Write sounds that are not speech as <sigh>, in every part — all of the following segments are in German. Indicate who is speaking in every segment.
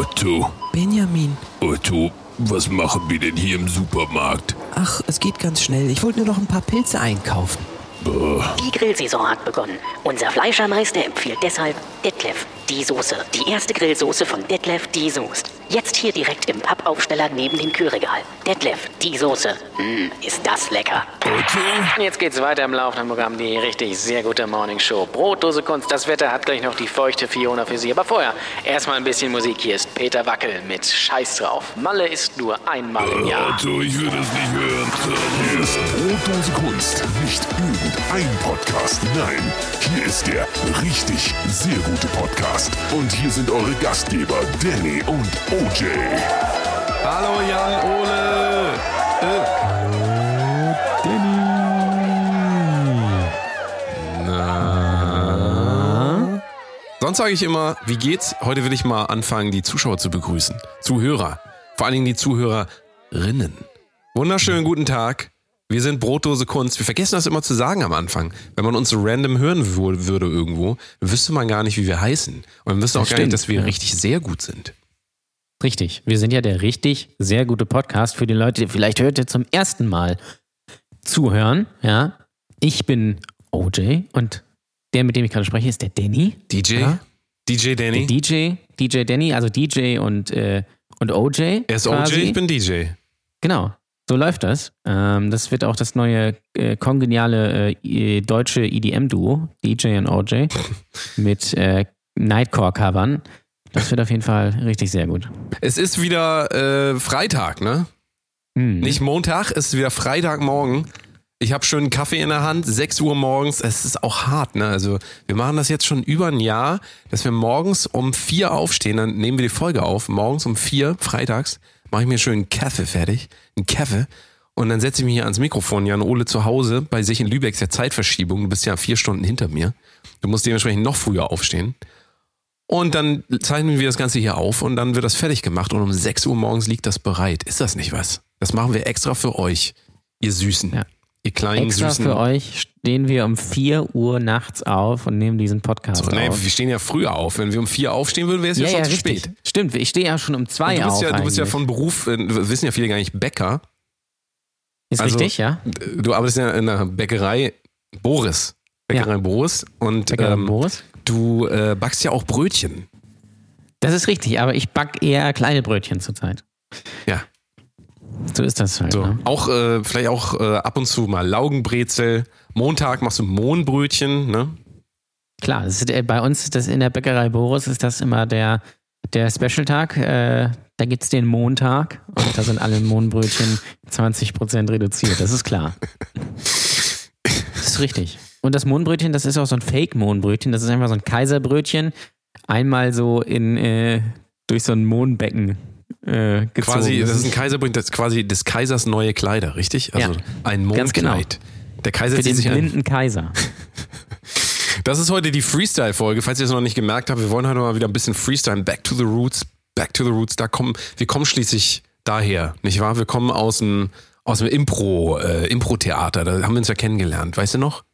Speaker 1: Otto.
Speaker 2: Benjamin.
Speaker 1: Otto, was machen wir denn hier im Supermarkt?
Speaker 2: Ach, es geht ganz schnell. Ich wollte nur noch ein paar Pilze einkaufen.
Speaker 1: Boah,
Speaker 3: Die Grillsaison hat begonnen. Unser Fleischermeister empfiehlt deshalb Detlef, die Soße. Die erste Grillsoße von Detlef, die Soest. Jetzt hier direkt im Pappaufsteller neben dem Kühlregal. Detlef, die Soße. Mmm, ist das lecker.
Speaker 1: Otto?
Speaker 4: Jetzt geht's weiter im laufenden Programm, die richtig sehr gute Morning Show. Brotdose Kunst, das Wetter hat gleich noch die feuchte Fiona für Sie. Aber vorher erstmal ein bisschen Musik. Hier ist Peter Wackel mit Scheiß drauf. Malle ist nur einmal im Jahr.
Speaker 1: Otto, ich will das nicht hören.
Speaker 5: Hier ist Brotdose Kunst. Nicht irgendein Podcast. Nein, hier ist der richtig sehr gute Podcast. Und hier sind eure Gastgeber Danny und OJ.
Speaker 6: Hallo Jan Ole. Äh. Na? Sonst sage ich immer, wie geht's? Heute will ich mal anfangen, die Zuschauer zu begrüßen. Zuhörer. Vor allen Dingen die Zuhörerinnen. Wunderschönen guten Tag. Wir sind Brotdose Kunst. Wir vergessen das immer zu sagen am Anfang. Wenn man uns random hören wür- würde irgendwo, wüsste man gar nicht, wie wir heißen. Und man wüsste auch
Speaker 7: Das
Speaker 6: gar nicht,
Speaker 7: stimmt,
Speaker 6: dass wir richtig sehr gut sind.
Speaker 7: Richtig. Wir sind ja der richtig sehr gute Podcast für die Leute, die vielleicht heute zum ersten Mal zuhören. Ja. Ich bin OJ und der, mit dem ich gerade spreche, ist der Danny.
Speaker 6: DJ?
Speaker 7: Ja.
Speaker 6: DJ Danny?
Speaker 7: Der DJ, DJ Danny, also DJ und, äh, und OJ.
Speaker 6: er ist OJ,
Speaker 7: quasi.
Speaker 6: ich bin DJ.
Speaker 7: Genau. So läuft das. Ähm, das wird auch das neue äh, kongeniale äh, deutsche EDM-Duo, DJ und OJ, <laughs> mit äh, Nightcore-Covern. Das wird auf jeden Fall richtig sehr gut.
Speaker 6: Es ist wieder äh, Freitag, ne?
Speaker 7: Hm.
Speaker 6: Nicht Montag, es ist wieder Freitagmorgen. Ich habe schön einen Kaffee in der Hand, 6 Uhr morgens. Es ist auch hart, ne? Also, wir machen das jetzt schon über ein Jahr, dass wir morgens um vier aufstehen, dann nehmen wir die Folge auf. Morgens um vier, freitags, mache ich mir schön einen Kaffee fertig, einen Kaffee. Und dann setze ich mich hier ans Mikrofon. Jan Ole zu Hause, bei sich in Lübeck ist ja Zeitverschiebung. Du bist ja vier Stunden hinter mir. Du musst dementsprechend noch früher aufstehen. Und dann zeichnen wir das Ganze hier auf und dann wird das fertig gemacht und um 6 Uhr morgens liegt das bereit. Ist das nicht was? Das machen wir extra für euch, ihr Süßen.
Speaker 7: Ja.
Speaker 6: Ihr kleinen
Speaker 7: Extra
Speaker 6: Süßen.
Speaker 7: für euch stehen wir um 4 Uhr nachts auf und nehmen diesen Podcast
Speaker 6: So, nee,
Speaker 7: auf.
Speaker 6: wir stehen ja früher auf. Wenn wir um vier aufstehen würden, wäre es ja, schon zu
Speaker 7: richtig.
Speaker 6: spät.
Speaker 7: Stimmt, ich stehe ja schon um 2
Speaker 6: Und du bist,
Speaker 7: auf.
Speaker 6: ja, du bist ja von Beruf, äh, wissen ja viele gar nicht, Bäcker.
Speaker 7: Ist
Speaker 6: also-
Speaker 7: richtig, ja?
Speaker 6: Du arbeitest ja in der Bäckerei Boris. Bäckerei
Speaker 7: Ja.
Speaker 6: Boris. Und
Speaker 7: Bäcker
Speaker 6: ähm,
Speaker 7: Boris.
Speaker 6: du äh, backst ja auch Brötchen.
Speaker 7: Das ist richtig, aber ich back eher kleine Brötchen zurzeit.
Speaker 6: Ja.
Speaker 7: So ist das halt.
Speaker 6: So,
Speaker 7: Ne?
Speaker 6: auch äh, vielleicht auch äh, ab und zu mal Laugenbrezel. Montag machst du Mohnbrötchen, ne?
Speaker 7: Klar, ist, äh, bei uns das in der Bäckerei Boris ist das immer der, der Special-Tag. Äh, da gibt es den Montag und da sind alle Mohnbrötchen 20% reduziert. Das ist klar. Das ist richtig. Und das Mohnbrötchen, das ist auch so ein Fake-Mohnbrötchen. Das ist einfach so ein Kaiserbrötchen. Einmal so in, äh, durch so ein Mohnbecken äh, gezogen.
Speaker 6: Quasi, das ist ein Kaiserbrötchen, das ist quasi des Kaisers neue Kleider, richtig? Also
Speaker 7: Ja.
Speaker 6: ein
Speaker 7: Ganz genau.
Speaker 6: Mondkleid. Der Kaiser
Speaker 7: für
Speaker 6: zieht
Speaker 7: den
Speaker 6: sich ein.
Speaker 7: blinden Kaiser. <laughs>
Speaker 6: Das ist heute die Freestyle-Folge, falls ihr es noch nicht gemerkt habt. Wir wollen heute mal wieder ein bisschen Freestyle. Back to the Roots, back to the Roots. Da kommen, wir kommen schließlich daher, nicht wahr? Wir kommen aus dem, aus dem Impro, äh, Impro-Theater. Da haben wir uns ja kennengelernt, weißt du noch?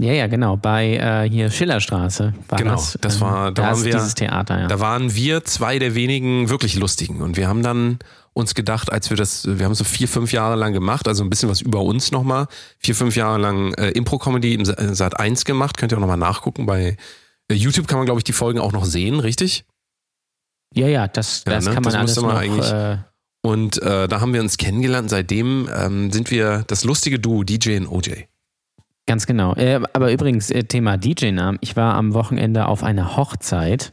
Speaker 7: Ja, ja, genau. Bei äh, hier Schillerstraße war
Speaker 6: Genau,
Speaker 7: das.
Speaker 6: das war- da
Speaker 7: da
Speaker 6: waren wir-
Speaker 7: dieses Theater, ja.
Speaker 6: Da waren wir zwei der wenigen wirklich lustigen. Und wir haben dann uns gedacht, als wir das, wir haben so vier, fünf Jahre lang gemacht, also ein bisschen was über uns nochmal. Vier, fünf Jahre lang äh, Impro-Comedy im äh, Sat 1 gemacht. Könnt ihr auch nochmal nachgucken. Bei äh, YouTube kann man, glaube ich, die Folgen auch noch sehen, richtig?
Speaker 7: Ja, ja, das,
Speaker 6: Ja,
Speaker 7: das
Speaker 6: ne?
Speaker 7: kann man
Speaker 6: Das
Speaker 7: alles
Speaker 6: man
Speaker 7: noch.
Speaker 6: eigentlich-
Speaker 7: Äh,
Speaker 6: Und äh, da haben wir uns kennengelernt. Seitdem ähm, sind wir das lustige Duo DJ und OJ.
Speaker 7: Ganz genau. Äh, aber übrigens, äh, Thema DJ-Namen. Ich war am Wochenende auf einer Hochzeit,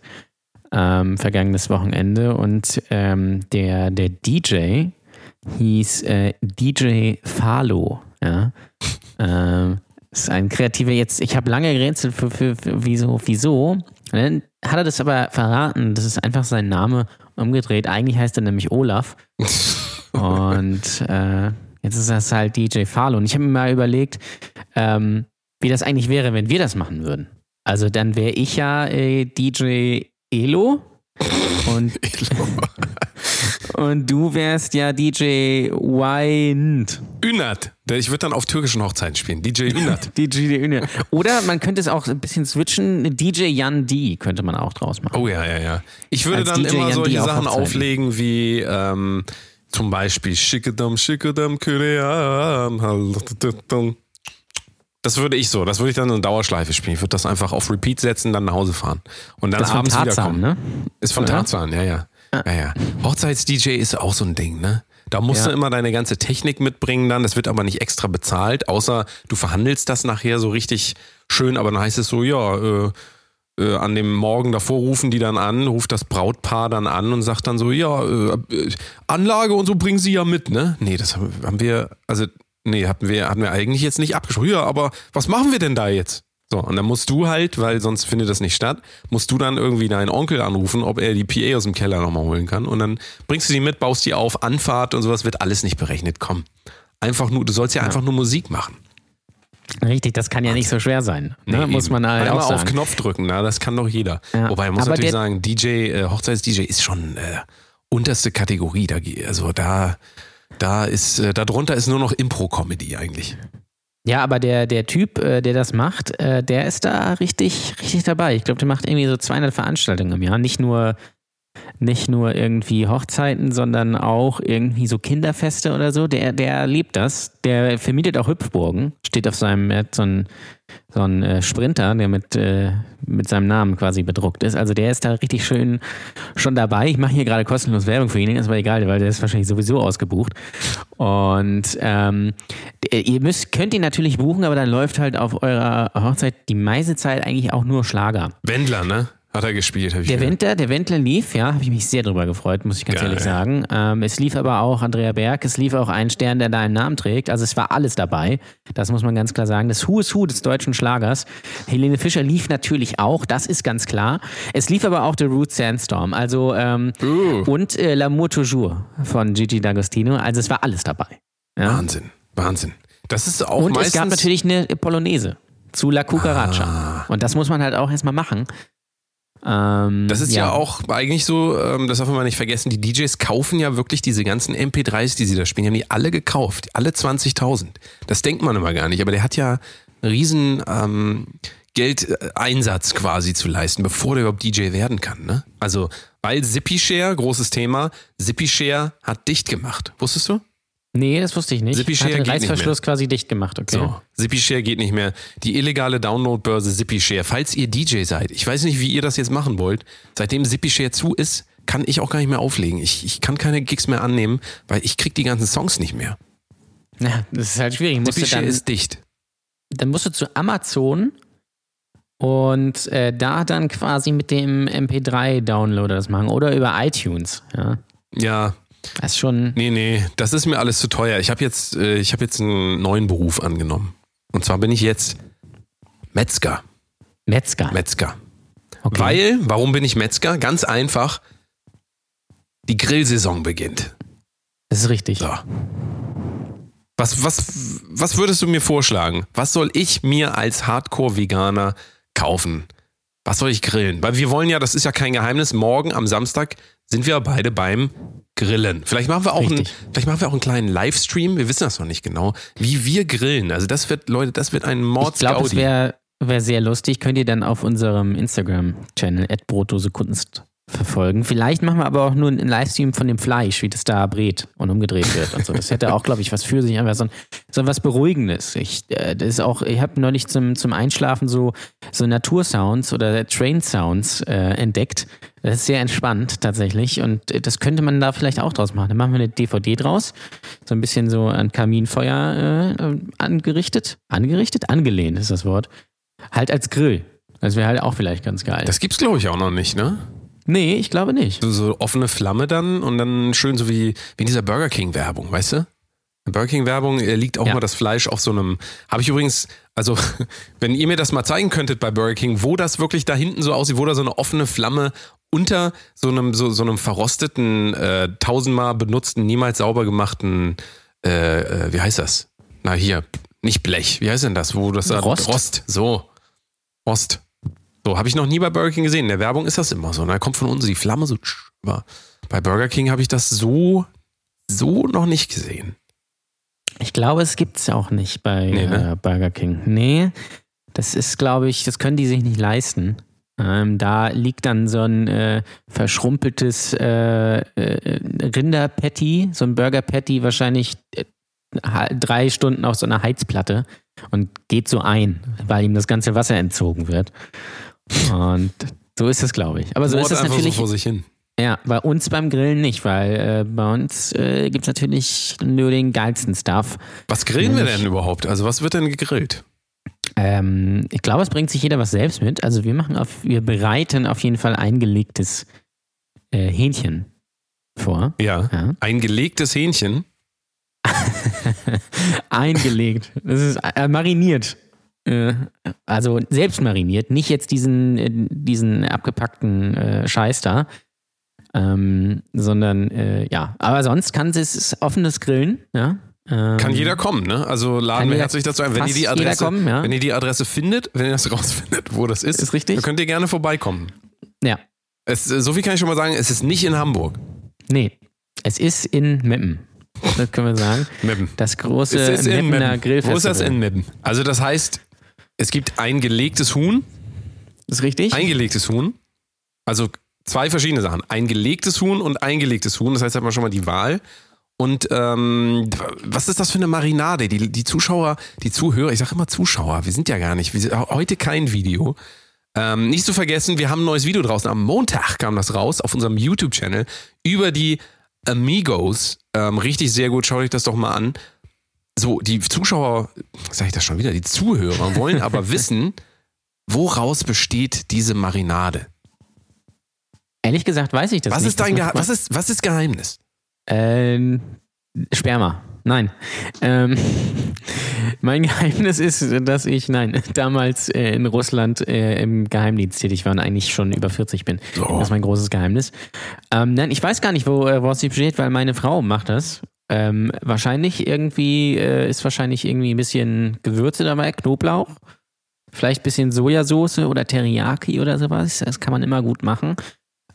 Speaker 7: ähm, vergangenes Wochenende, und ähm, der, der DJ hieß äh, DJ Falo. Ja. ähm, ist ein kreativer jetzt, ich habe lange gerätselt für, für, für wieso, wieso. Und dann hat er das aber verraten, das ist einfach sein Name umgedreht. Eigentlich heißt er nämlich Olaf. <laughs> Und äh, jetzt ist das halt DJ Falo. Und ich habe mir mal überlegt, ähm, wie das eigentlich wäre, wenn wir das machen würden. Also dann wäre ich ja äh, DJ Elo und, <laughs> <laughs> und du wärst ja DJ Wind.
Speaker 6: Ünat. Ich würde dann auf türkischen Hochzeiten spielen. DJ Ünat. <laughs>
Speaker 7: DJ Üne. Oder man könnte es auch ein bisschen switchen. DJ Jan D könnte man auch draus machen.
Speaker 6: Oh ja, ja, ja. Ich würde
Speaker 7: Als
Speaker 6: dann
Speaker 7: DJ
Speaker 6: immer
Speaker 7: Jan
Speaker 6: solche
Speaker 7: auf
Speaker 6: Sachen auflegen wie ähm, zum Beispiel Schickedam, Schickedam, Kyriam. Das würde ich so, das würde ich dann in Dauerschleife spielen. Ich würde das einfach auf Repeat setzen, dann nach Hause fahren. Und dann
Speaker 7: Das ist von
Speaker 6: abends
Speaker 7: Tarzan,
Speaker 6: wiederkommen.
Speaker 7: ne?
Speaker 6: Ist von
Speaker 7: Oder?
Speaker 6: Tarzan, ja, ja. ja, ja. Hochzeits-DJ ist auch so ein Ding, ne? Da musst
Speaker 7: Ja.
Speaker 6: du immer deine ganze Technik mitbringen dann. Das wird aber nicht extra bezahlt, außer du verhandelst das nachher so richtig schön. Aber dann heißt es so, ja, äh, äh, an dem Morgen davor rufen die dann an, ruft das Brautpaar dann an und sagt dann so, ja, äh, Anlage und so bringen sie ja mit, ne? Nee, das haben, wir, also, nee, hatten wir, hatten wir eigentlich jetzt nicht abgesprochen. Ja, aber was machen wir denn da jetzt? So, und dann musst du halt, weil sonst findet das nicht statt, musst du dann irgendwie deinen Onkel anrufen, ob er die PA aus dem Keller nochmal holen kann. Und dann bringst du die mit, baust die auf, Anfahrt und sowas wird alles nicht berechnet. Komm. Einfach nur, du sollst ja, einfach nur Musik machen.
Speaker 7: Richtig, das kann ja nicht so schwer sein. Ne?
Speaker 6: Nee,
Speaker 7: Muss man halt
Speaker 6: Einmal
Speaker 7: auch
Speaker 6: auf
Speaker 7: sagen.
Speaker 6: Knopf drücken, na, das kann doch jeder.
Speaker 7: Ja.
Speaker 6: Wobei man muss
Speaker 7: Aber
Speaker 6: natürlich sagen, DJ, äh, Hochzeits-DJ ist schon äh, unterste Kategorie. Da, also da, da ist, äh, darunter ist nur noch Impro-Comedy eigentlich.
Speaker 7: Ja, aber der, der Typ, äh, der das macht, äh, der ist da richtig, richtig dabei. Ich glaube, der macht irgendwie so 200 Veranstaltungen im Jahr. Nicht nur, nicht nur irgendwie Hochzeiten, sondern auch irgendwie so Kinderfeste oder so. Der, der liebt das. Der vermietet auch Hüpfburgen. Steht auf seinem, er hat so einen, so einen äh, Sprinter, der mit, äh, mit seinem Namen quasi bedruckt ist. Also der ist da richtig schön schon dabei. Ich mache hier gerade kostenlos Werbung für ihn, ist aber egal, weil der ist wahrscheinlich sowieso ausgebucht. Und ähm, ihr müsst, könnt ihn natürlich buchen, aber dann läuft halt auf eurer Hochzeit die meiste Zeit eigentlich auch nur Schlager.
Speaker 6: Wendler, ne? Hat er gespielt, habe ich
Speaker 7: Der
Speaker 6: gehört.
Speaker 7: Wendler, der Wendler lief, ja, habe ich mich sehr drüber gefreut, muss ich ganz
Speaker 6: Geil.
Speaker 7: ehrlich sagen. Ähm, es lief aber auch Andrea Berg, es lief auch ein Stern, der deinen Namen trägt. Also es war alles dabei. Das muss man ganz klar sagen. Das Who is Who des deutschen Schlagers. Helene Fischer lief natürlich auch, das ist ganz klar. Es lief aber auch The Root Sandstorm, also ähm,
Speaker 6: Uh.
Speaker 7: und äh, L'amour toujours von Gigi D'Agostino. Also es war alles dabei. Ja?
Speaker 6: Wahnsinn, Wahnsinn. Das ist auch
Speaker 7: Und es gab natürlich eine Polonaise zu La Cucaracha. Und das muss man halt auch erstmal machen. Ähm,
Speaker 6: Das ist ja, auch eigentlich so, ähm, das darf man mal nicht vergessen, die DJs kaufen ja wirklich diese ganzen MP3s, die sie da spielen, die haben die alle gekauft, alle 20.000. Das denkt man immer gar nicht, aber der hat ja einen riesen ähm, Geldeinsatz quasi zu leisten, bevor der überhaupt DJ werden kann. Ne? Also, weil Zippy Share, großes Thema, Zippy Share hat dicht gemacht. Wusstest du?
Speaker 7: Nee, das wusste ich nicht.
Speaker 6: Zippy
Speaker 7: Hat
Speaker 6: Share
Speaker 7: den
Speaker 6: geht nicht
Speaker 7: Reißverschluss quasi dicht gemacht, okay.
Speaker 6: So, ZippyShare geht nicht mehr. Die illegale Downloadbörse ZippyShare. Falls ihr DJ seid, ich weiß nicht, wie ihr das jetzt machen wollt. Seitdem ZippyShare zu ist, kann ich auch gar nicht mehr auflegen. Ich, ich kann keine Gigs mehr annehmen, weil ich krieg die ganzen Songs nicht mehr.
Speaker 7: Ja, das ist halt schwierig.
Speaker 6: ZippyShare
Speaker 7: dann,
Speaker 6: ist dicht.
Speaker 7: dann musst du zu Amazon und äh, da dann quasi mit dem MP3-Downloader das machen oder über iTunes. Ja,
Speaker 6: Ja,
Speaker 7: das ist schon.
Speaker 6: nee, nee, das ist mir alles zu teuer. Ich habe jetzt, äh, ich habe jetzt einen neuen Beruf angenommen. Und zwar bin ich jetzt Metzger.
Speaker 7: Metzger.
Speaker 6: Metzger.
Speaker 7: Okay.
Speaker 6: Weil, warum bin ich Metzger? Ganz einfach. Die Grillsaison beginnt.
Speaker 7: das ist richtig.
Speaker 6: So. Was, was, was würdest du mir vorschlagen? Was soll ich mir als Hardcore-Veganer kaufen? Was soll ich grillen? Weil wir wollen ja, das ist ja kein Geheimnis, morgen am Samstag sind wir beide beim Grillen. Vielleicht machen wir auch, einen,
Speaker 7: Richtig.
Speaker 6: vielleicht machen wir auch einen kleinen Livestream, wir wissen das noch nicht genau, wie wir grillen. Also das wird, Leute, das wird ein
Speaker 7: Ich
Speaker 6: Mords
Speaker 7: glaube, es wäre wär sehr lustig. Könnt ihr dann auf unserem Instagram-Channel Brotdose Kunst verfolgen. Vielleicht machen wir aber auch nur einen Livestream von dem Fleisch, wie das da brät und umgedreht wird und so. Das hätte auch, glaube ich, was für sich, einfach so, ein, so was Beruhigendes. Ich, äh, ich habe neulich zum, zum Einschlafen so, so Natursounds oder Train-Sounds äh, entdeckt. Das ist sehr entspannt tatsächlich und äh, das könnte man da vielleicht auch draus machen. Dann machen wir eine DVD draus, so ein bisschen so an Kaminfeuer äh, angerichtet. Angerichtet? Angelehnt ist das Wort. Halt als Grill. Das wäre halt auch vielleicht ganz geil.
Speaker 6: Das gibt's, glaube ich, auch noch nicht, ne?
Speaker 7: Nee, ich glaube nicht.
Speaker 6: So, so offene Flamme dann und dann schön so wie, wie in dieser Burger King-Werbung, weißt du? In der Burger King-Werbung äh, liegt auch
Speaker 7: Ja.
Speaker 6: mal das Fleisch auf so einem. Habe ich übrigens, also, <laughs> wenn ihr mir das mal zeigen könntet bei Burger King, wo das wirklich da hinten so aussieht, wo da so eine offene Flamme unter so einem, so, so einem verrosteten, äh, tausendmal benutzten, niemals sauber gemachten, äh, äh, wie heißt das? Na, hier, nicht Blech, wie heißt denn das? Wo das da-
Speaker 7: Rost?
Speaker 6: Rost, so. Rost. So, habe ich noch nie bei Burger King gesehen. In der Werbung ist das immer so. Da kommt von uns die Flamme so über. Bei Burger King habe ich das so, so noch nicht gesehen.
Speaker 7: Ich glaube, es gibt es auch nicht bei
Speaker 6: Nee, ne?
Speaker 7: äh, Burger King. Nee, das ist, glaube ich, das können die sich nicht leisten. Ähm, da liegt dann so ein äh, verschrumpeltes äh, äh, Rinderpatty, so ein Burger-Patty wahrscheinlich äh, drei Stunden auf so einer Heizplatte und geht so ein, weil ihm das ganze Wasser entzogen wird. Und so ist es, glaube ich. Aber so
Speaker 6: Mord
Speaker 7: ist es natürlich
Speaker 6: so vor sich hin.
Speaker 7: ja, bei uns beim Grillen nicht, weil äh, bei uns äh, gibt es natürlich nur den geilsten Stuff.
Speaker 6: Was grillen wir
Speaker 7: Nämlich-
Speaker 6: denn überhaupt? Also was wird denn gegrillt?
Speaker 7: Ähm, ich glaube, es bringt sich jeder was selbst mit. Also wir machen auf, wir bereiten auf jeden Fall eingelegtes äh, Hähnchen vor.
Speaker 6: Ja.
Speaker 7: Ja.
Speaker 6: Ein gelegtes Hähnchen. <laughs>
Speaker 7: Eingelegt. Das ist äh, mariniert. Äh, also selbst mariniert, nicht jetzt diesen, äh, diesen abgepackten äh, Scheiß da. Ähm, sondern äh, ja, aber sonst kann es offenes Grillen, ja. Ähm,
Speaker 6: Kann jeder kommen, ne? Also laden wir herzlich dazu ein. Wenn ihr die
Speaker 7: jeder
Speaker 6: Adresse,
Speaker 7: kommen, ja.
Speaker 6: wenn ihr die Adresse findet, wenn ihr das <laughs> rausfindet, wo das ist,
Speaker 7: Ist richtig.
Speaker 6: dann könnt ihr gerne vorbeikommen.
Speaker 7: Ja.
Speaker 6: Es, äh, so viel kann ich schon mal sagen, es ist nicht in Hamburg.
Speaker 7: Nee, es ist in Meppen. Das können wir sagen. <laughs>
Speaker 6: Meppen.
Speaker 7: Das große Meppener
Speaker 6: Meppen.
Speaker 7: Grillfestival.
Speaker 6: Wo ist das in Meppen? Also das heißt, es gibt ein gelegtes Huhn,
Speaker 7: Ist richtig?
Speaker 6: eingelegtes Huhn. Also zwei verschiedene Sachen. Ein gelegtes Huhn und eingelegtes Huhn. Das heißt, hat man schon mal die Wahl. Und ähm, was ist das für eine Marinade? Die, die Zuschauer, die Zuhörer, ich sage immer Zuschauer, wir sind ja gar nicht, wir sind, heute kein Video. Ähm, nicht zu vergessen, wir haben ein neues Video draußen. Am Montag kam das raus auf unserem YouTube-Channel über die Amigos. Ähm, richtig sehr gut, schaut euch das doch mal an. So, die Zuschauer, sage ich das schon wieder, die Zuhörer wollen aber <laughs> wissen, woraus besteht diese Marinade?
Speaker 7: Ehrlich gesagt weiß ich das
Speaker 6: Was
Speaker 7: nicht.
Speaker 6: ist dein
Speaker 7: Das
Speaker 6: Geheimnis? Was ist, was ist Geheimnis?
Speaker 7: Ähm, Sperma. Nein. Ähm, <laughs> mein Geheimnis ist, dass ich, nein, damals äh, in Russland äh, im Geheimdienst tätig war und eigentlich schon über 40 bin.
Speaker 6: So.
Speaker 7: Das ist mein großes Geheimnis. Ähm, nein, ich weiß gar nicht, wo, äh, woraus sie besteht, weil meine Frau macht das. Ähm, wahrscheinlich irgendwie, äh, ist wahrscheinlich irgendwie ein bisschen Gewürze dabei, Knoblauch. Vielleicht ein bisschen Sojasauce oder Teriyaki oder sowas. Das kann man immer gut machen.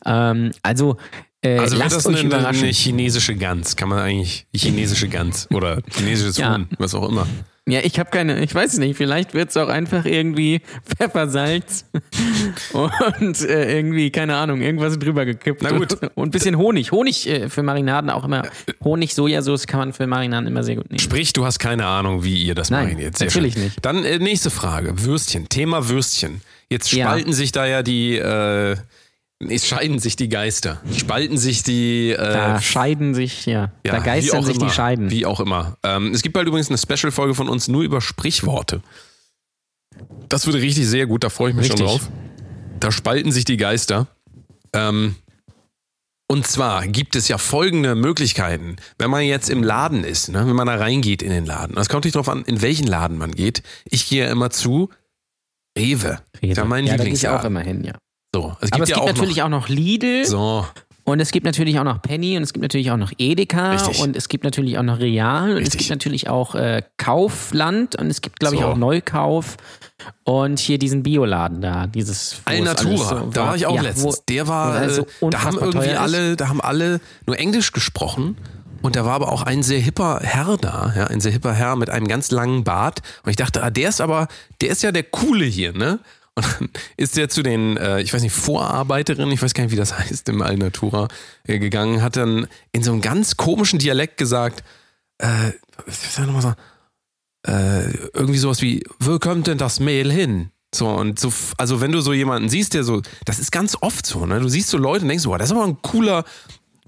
Speaker 7: Ähm, also, äh,
Speaker 6: Also wird
Speaker 7: lasst
Speaker 6: das
Speaker 7: euch
Speaker 6: eine,
Speaker 7: überraschen.
Speaker 6: eine chinesische Gans? Kann man eigentlich chinesische Gans oder chinesisches <laughs>
Speaker 7: Ja.
Speaker 6: Huhn, was auch immer.
Speaker 7: Ja, ich habe keine, ich weiß es nicht, vielleicht wird es auch einfach irgendwie Pfeffersalz <laughs> und äh, irgendwie, keine Ahnung, irgendwas drüber gekippt.
Speaker 6: Na gut.
Speaker 7: Und ein bisschen Honig. Honig äh, für Marinaden auch immer. Honig, Sojasauce kann man für Marinaden immer sehr gut nehmen.
Speaker 6: Sprich, du hast keine Ahnung, wie ihr das
Speaker 7: Nein,
Speaker 6: mariniert. Sehr
Speaker 7: natürlich
Speaker 6: schön.
Speaker 7: nicht.
Speaker 6: Dann äh, nächste Frage. Würstchen. Thema Würstchen. Jetzt
Speaker 7: Ja.
Speaker 6: spalten sich da ja die, äh, es scheiden sich die Geister. Spalten sich die, äh,
Speaker 7: Da scheiden sich, ja,
Speaker 6: ja,
Speaker 7: da geistern sich
Speaker 6: immer,
Speaker 7: die Scheiden.
Speaker 6: Wie auch immer. Ähm, es gibt bald übrigens eine Special-Folge von uns nur über Sprichworte. Das wird richtig sehr gut, da freue ich mich schon
Speaker 7: Richtig.
Speaker 6: drauf. Da spalten sich die Geister. Ähm, und zwar gibt es ja folgende Möglichkeiten, wenn man jetzt im Laden ist, ne, wenn man da reingeht in den Laden. Das kommt nicht darauf an, in welchen Laden man geht. Ich gehe ja immer zu Rewe. Ist ja mein
Speaker 7: ja, da gehe ich auch immer hin, ja.
Speaker 6: So, es gibt
Speaker 7: Aber es
Speaker 6: ja
Speaker 7: gibt
Speaker 6: auch
Speaker 7: natürlich
Speaker 6: noch,
Speaker 7: auch noch Lidl
Speaker 6: So,
Speaker 7: und es gibt natürlich auch noch Penny und es gibt natürlich auch noch Edeka
Speaker 6: Richtig.
Speaker 7: und es gibt natürlich auch noch Real und es
Speaker 6: Richtig.
Speaker 7: gibt natürlich auch äh, Kaufland und es gibt, glaube ich,
Speaker 6: So.
Speaker 7: auch Neukauf und hier diesen Bioladen da, dieses
Speaker 6: Alnatura,
Speaker 7: so
Speaker 6: da war ich auch
Speaker 7: ja,
Speaker 6: letztens.
Speaker 7: Wo,
Speaker 6: Der war,
Speaker 7: so
Speaker 6: äh, da haben irgendwie alle, da haben alle nur Englisch gesprochen. Und da war aber auch ein sehr hipper Herr da, ja, ein sehr hipper Herr mit einem ganz langen Bart. Und ich dachte, ah, der ist aber, der ist ja der Coole hier, ne? Und dann ist der zu den, äh, ich weiß nicht, Vorarbeiterinnen, ich weiß gar nicht, wie das <laughs> heißt, im Alnatura äh, gegangen, hat dann in so einem ganz komischen Dialekt gesagt, äh, was soll ich sagen? Äh, irgendwie sowas wie, wo kommt denn das Mehl hin? So, und so, also wenn du so jemanden siehst, der so, das ist ganz oft so, ne? Du siehst so Leute und denkst, boah, das ist aber ein cooler,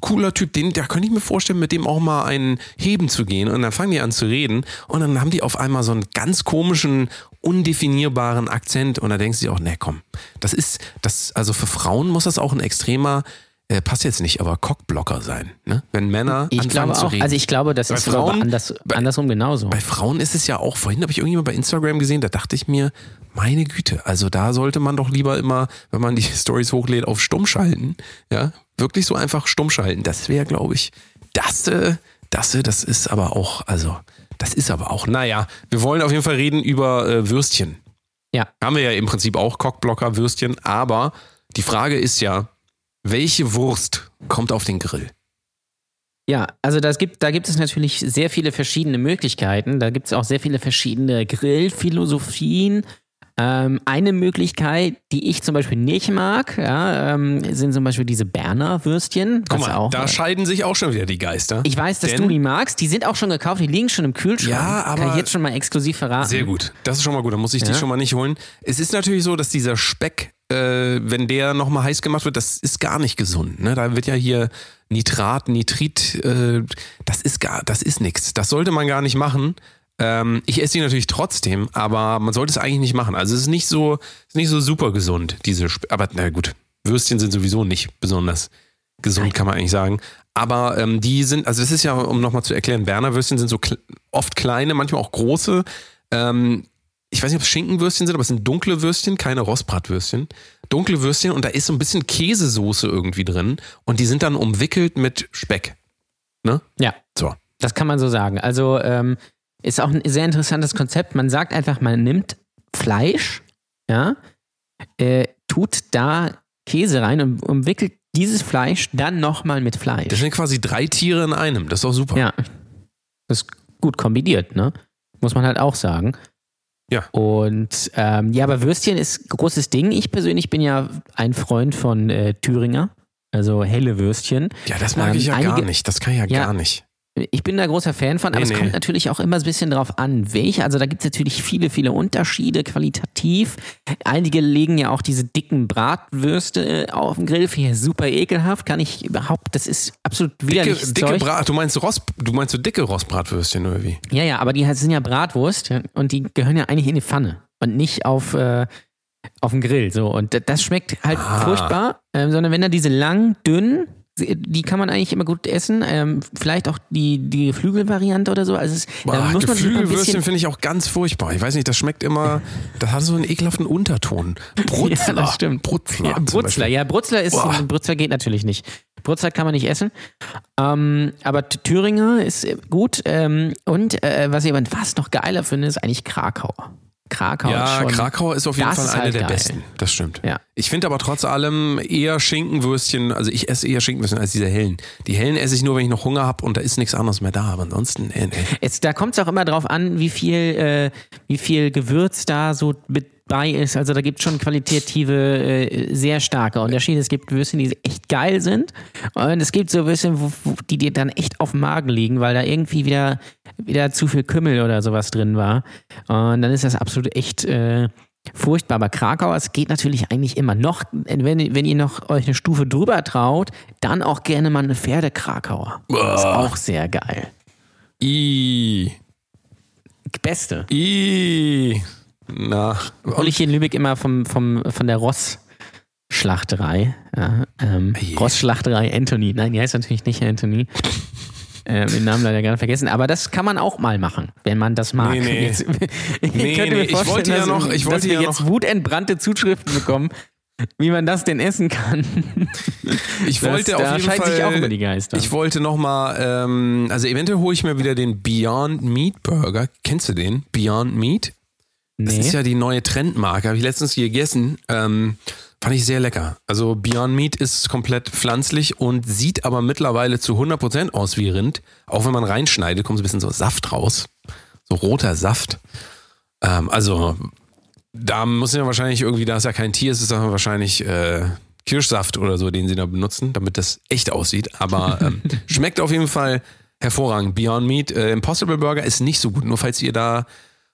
Speaker 6: cooler Typ, den, da könnte ich mir vorstellen, mit dem auch mal einen Heben zu gehen. Und dann fangen die an zu reden und dann haben die auf einmal so einen ganz komischen, undefinierbaren Akzent und da denkst du dir auch, ne, komm, das ist, das, also für Frauen muss das auch ein extremer, äh, passt jetzt nicht, aber Cockblocker sein, ne? Wenn Männer
Speaker 7: Ich
Speaker 6: anfangen
Speaker 7: glaube
Speaker 6: zu
Speaker 7: auch,
Speaker 6: reden.
Speaker 7: also ich glaube, das
Speaker 6: Bei
Speaker 7: ist
Speaker 6: Frauen-
Speaker 7: anders,
Speaker 6: bei-
Speaker 7: andersrum genauso.
Speaker 6: Bei Frauen ist es ja auch, vorhin habe ich irgendjemand bei Instagram gesehen, da dachte ich mir, meine Güte, also da sollte man doch lieber immer, wenn man die <laughs> Stories hochlädt, auf stumm schalten. Ja, wirklich so einfach stumm schalten. Das wäre, glaube ich, das, äh, das, äh, das ist aber auch, also, das ist aber auch, naja, wir wollen auf jeden Fall reden über äh, Würstchen.
Speaker 7: Ja.
Speaker 6: Haben wir ja im Prinzip auch Cockblocker, Würstchen, aber die Frage ist ja, welche Wurst kommt auf den Grill?
Speaker 7: Ja, also das gibt, da gibt es natürlich sehr viele verschiedene Möglichkeiten. Da gibt es auch sehr viele verschiedene Grillphilosophien. Ähm, eine Möglichkeit, die ich zum Beispiel nicht mag, ja, ähm, sind zum Beispiel diese Berner Würstchen.
Speaker 6: Guck mal,
Speaker 7: auch,
Speaker 6: da scheiden sich auch schon wieder die Geister.
Speaker 7: ich weiß, dass
Speaker 6: Denn-
Speaker 7: du die magst. Die sind auch schon gekauft, die liegen schon im Kühlschrank.
Speaker 6: Ja,
Speaker 7: Kann
Speaker 6: aber-
Speaker 7: ich jetzt schon mal exklusiv verraten.
Speaker 6: Sehr gut. Das ist schon mal gut. Da muss ich die
Speaker 7: Ja.
Speaker 6: schon mal nicht holen. Es ist natürlich so, dass dieser Speck, äh, wenn der nochmal heiß gemacht wird, das ist gar nicht gesund. Ne? Da wird ja hier Nitrat, Nitrit, äh, das ist gar, das ist nichts. Das sollte man gar nicht machen. Ähm, ich esse die natürlich trotzdem, aber man sollte es eigentlich nicht machen. Also es ist nicht so, ist nicht so super gesund, diese Spe Aber na gut, Würstchen sind sowieso nicht besonders gesund, kann man eigentlich sagen. Aber ähm, die sind, also das ist ja, um nochmal zu erklären, Berner Würstchen sind so kle oft kleine, manchmal auch große. Ähm, ich weiß nicht, ob es Schinkenwürstchen sind, aber es sind dunkle Würstchen, keine Rostbratwürstchen. Dunkle Würstchen und da ist so ein bisschen Käsesoße irgendwie drin und die sind dann umwickelt mit Speck. Ne?
Speaker 7: Ja,
Speaker 6: So.
Speaker 7: das kann man so sagen. Also ähm, ist auch ein sehr interessantes Konzept. Man sagt einfach, man nimmt Fleisch, ja, äh, tut da Käse rein und umwickelt dieses Fleisch dann nochmal mit Fleisch.
Speaker 6: Das sind quasi drei Tiere in einem. Das ist doch super.
Speaker 7: Ja. Das ist gut kombiniert, ne? Muss man halt auch sagen.
Speaker 6: Ja.
Speaker 7: Und ähm, ja, aber Würstchen ist ein großes Ding. Ich persönlich bin ja ein Freund von äh, Thüringer, also helle Würstchen.
Speaker 6: Ja, das mag
Speaker 7: Ähm,
Speaker 6: ich ja gar
Speaker 7: einige-
Speaker 6: nicht. Das kann ich ja,
Speaker 7: Ja.
Speaker 6: gar nicht.
Speaker 7: Ich bin da großer Fan von, aber
Speaker 6: Nee,
Speaker 7: es
Speaker 6: nee.
Speaker 7: kommt natürlich auch immer ein bisschen drauf an, welche. Also da gibt es natürlich viele, viele Unterschiede qualitativ. Einige legen ja auch diese dicken Bratwürste äh, auf den Grill. Finde ich super ekelhaft. Kann ich überhaupt, das ist absolut
Speaker 6: Dicke,
Speaker 7: widerliches
Speaker 6: dicke
Speaker 7: Zeug.
Speaker 6: Brat, du meinst Rost, du meinst so dicke Rostbratwürstchen oder wie?
Speaker 7: Ja, ja, aber die sind ja Bratwurst und die gehören ja eigentlich in die Pfanne und nicht auf, äh, auf den Grill. So. Und das schmeckt halt
Speaker 6: Ah.
Speaker 7: furchtbar, ähm, sondern wenn da diese lang, dünn, die kann man eigentlich immer gut essen. Ähm, vielleicht auch die, die Geflügelvariante oder so. Also es,
Speaker 6: Boah,
Speaker 7: muss man
Speaker 6: Geflügelwürstchen finde ich auch ganz furchtbar. Ich weiß nicht, das schmeckt immer, <laughs> das hat so einen ekelhaften Unterton. Brutzler.
Speaker 7: Ja, das stimmt.
Speaker 6: Brutzler.
Speaker 7: Ja, Brutzler, ja, Brutzler ist,
Speaker 6: Boah.
Speaker 7: Brutzler geht natürlich nicht. Brutzler kann man nicht essen. Ähm, aber Thüringer ist äh, gut. Ähm, und äh, was ich aber fast noch geiler finde, ist eigentlich Krakauer. Krakau ist
Speaker 6: Ja,
Speaker 7: schon,
Speaker 6: Krakauer ist auf jeden Fall eine
Speaker 7: halt
Speaker 6: der
Speaker 7: geil.
Speaker 6: besten. Das stimmt.
Speaker 7: Ja.
Speaker 6: Ich finde aber trotz allem eher Schinkenwürstchen, also ich esse eher Schinkenwürstchen als diese hellen. Die hellen esse ich nur, wenn ich noch Hunger habe und da ist nichts anderes mehr da. Aber ansonsten, nee.
Speaker 7: Es, da kommt es auch immer drauf an, wie viel, äh, wie viel Gewürz da so mit bei ist. Also da gibt es schon qualitative, äh, sehr starke Unterschiede. Es gibt Würstchen, die echt geil sind. Und es gibt so Würstchen, wo, wo, die dir dann echt auf dem Magen liegen, weil da irgendwie wieder, wieder zu viel Kümmel oder sowas drin war. Und dann ist das absolut echt äh, furchtbar. Aber Krakauer, es geht natürlich eigentlich immer noch, wenn, wenn ihr noch euch eine Stufe drüber traut, dann auch gerne mal eine Pferdekrakauer. Das ist auch sehr geil.
Speaker 6: I,
Speaker 7: Beste.
Speaker 6: I. Na,
Speaker 7: hole ich hier in Lübeck immer vom, vom, von der Ross-Schlachterei. Ja, ähm. Ross-Schlachterei Anthony. Nein, die heißt natürlich nicht Anthony. <laughs> Ähm, den Namen leider gerne vergessen. Aber das kann man auch mal machen, wenn man das mag.
Speaker 6: Nee, nee.
Speaker 7: Jetzt, <laughs> ich
Speaker 6: Nee,
Speaker 7: könnte
Speaker 6: nee,
Speaker 7: mir
Speaker 6: ich
Speaker 7: vorstellen,
Speaker 6: wollte ja
Speaker 7: dass,
Speaker 6: noch- ich wollte
Speaker 7: dass wir
Speaker 6: ja
Speaker 7: jetzt
Speaker 6: noch-
Speaker 7: wutentbrannte Zuschriften bekommen, wie man das denn essen kann. <laughs>
Speaker 6: ich
Speaker 7: Das-
Speaker 6: wollte auf jeden Fall.
Speaker 7: sich auch immer die Geister.
Speaker 6: Ich wollte nochmal, ähm, also eventuell hole ich mir wieder den Beyond Meat Burger. Kennst du den? Beyond Meat? Das
Speaker 7: Nee.
Speaker 6: ist ja die neue Trendmarke. Habe ich letztens gegessen. Ähm, fand ich sehr lecker. Also Beyond Meat ist komplett pflanzlich und sieht aber mittlerweile zu 100% aus wie Rind. Auch wenn man reinschneidet, kommt so ein bisschen so Saft raus. So roter Saft. Ähm, also da muss ja wahrscheinlich irgendwie, da es ja kein Tier ist, ist dann wahrscheinlich äh, Kirschsaft oder so, den sie da benutzen, damit das echt aussieht. Aber ähm, <laughs> schmeckt auf jeden Fall hervorragend. Beyond Meat, äh, Impossible Burger ist nicht so gut. Nur falls ihr da,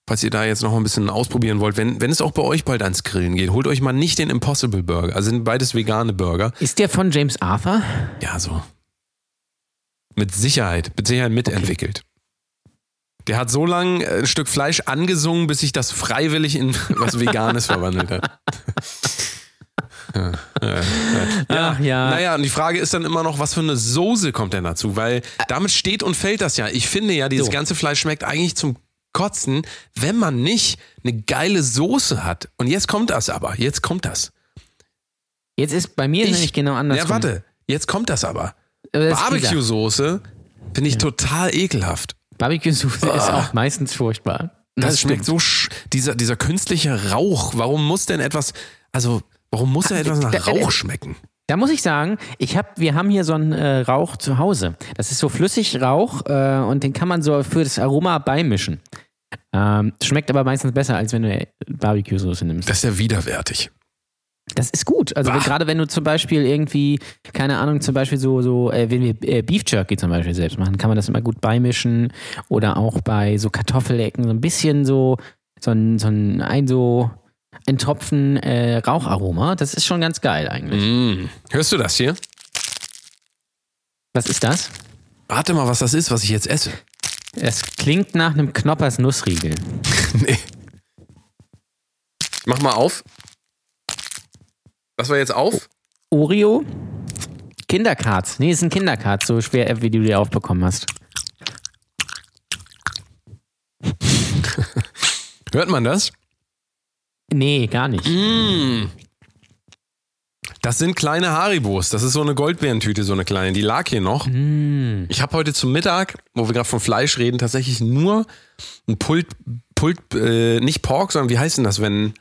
Speaker 6: falls ihr da jetzt noch ein bisschen ausprobieren wollt, wenn, wenn es auch bei euch bald ans Grillen geht, holt euch mal nicht den Impossible Burger. Also sind beides vegane Burger.
Speaker 7: Ist der von James Arthur?
Speaker 6: Ja, so. Mit Sicherheit, mit Sicherheit mitentwickelt. Der hat so lange ein Stück Fleisch angesungen, bis sich das freiwillig in <laughs> was Veganes verwandelt hat. <laughs> Ja, ja, ja.
Speaker 7: Ja.
Speaker 6: Naja, und die Frage ist dann immer noch, was für eine Soße kommt denn dazu? Weil damit steht und fällt das ja. Ich finde ja, dieses
Speaker 7: So.
Speaker 6: ganze Fleisch schmeckt eigentlich zum Kotzen, wenn man nicht eine geile Soße hat. Und jetzt kommt das aber. Jetzt kommt das.
Speaker 7: Jetzt ist bei mir
Speaker 6: Ich-
Speaker 7: nämlich genau anders.
Speaker 6: Ja, warte. Jetzt kommt das aber.
Speaker 7: Das-
Speaker 6: Barbecue-Soße finde ich total ekelhaft.
Speaker 7: Barbecue-Soße ist auch meistens furchtbar.
Speaker 6: Das, schmeckt
Speaker 7: stimmt.
Speaker 6: so, dieser, dieser künstliche Rauch. Warum muss denn etwas, also, warum muss denn etwas nach
Speaker 7: da-
Speaker 6: Rauch schmecken?
Speaker 7: Da muss ich sagen, ich hab, wir haben hier so einen äh, Rauch zu Hause. Das ist so flüssig Rauch äh, und den kann man so für das Aroma beimischen. Ähm, schmeckt aber meistens besser, als wenn du Barbecue-Soße nimmst.
Speaker 6: Das ist ja widerwärtig.
Speaker 7: Das ist gut. Also gerade wenn du zum Beispiel irgendwie, keine Ahnung, zum Beispiel so, so äh, wenn wir äh, Beef Jerky zum Beispiel selbst machen, kann man das immer gut beimischen. Oder auch bei so Kartoffelecken so ein bisschen so, so ein, so ein, ein so ein Tropfen äh, Raucharoma. Das ist schon ganz geil eigentlich.
Speaker 6: Mm. Hörst du das hier?
Speaker 7: Was ist das?
Speaker 6: Warte mal, was das ist, was ich jetzt esse.
Speaker 7: Es klingt nach einem Knoppers Nussriegel. <laughs>
Speaker 6: nee. Mach mal auf. Was war jetzt auf?
Speaker 7: Oreo? Kinderkarts. Nee, es sind Kinderkarts, so schwer, wie du die aufbekommen hast. <laughs>
Speaker 6: Hört man das?
Speaker 7: Nee, gar nicht.
Speaker 6: Das sind kleine Haribos. Das ist so eine Goldbeerentüte, so eine kleine. Die lag hier noch. Ich habe heute zum Mittag, wo wir gerade von Fleisch reden, tatsächlich nur ein Pult, Pult äh, nicht Pork, sondern wie heißt denn das, wenn.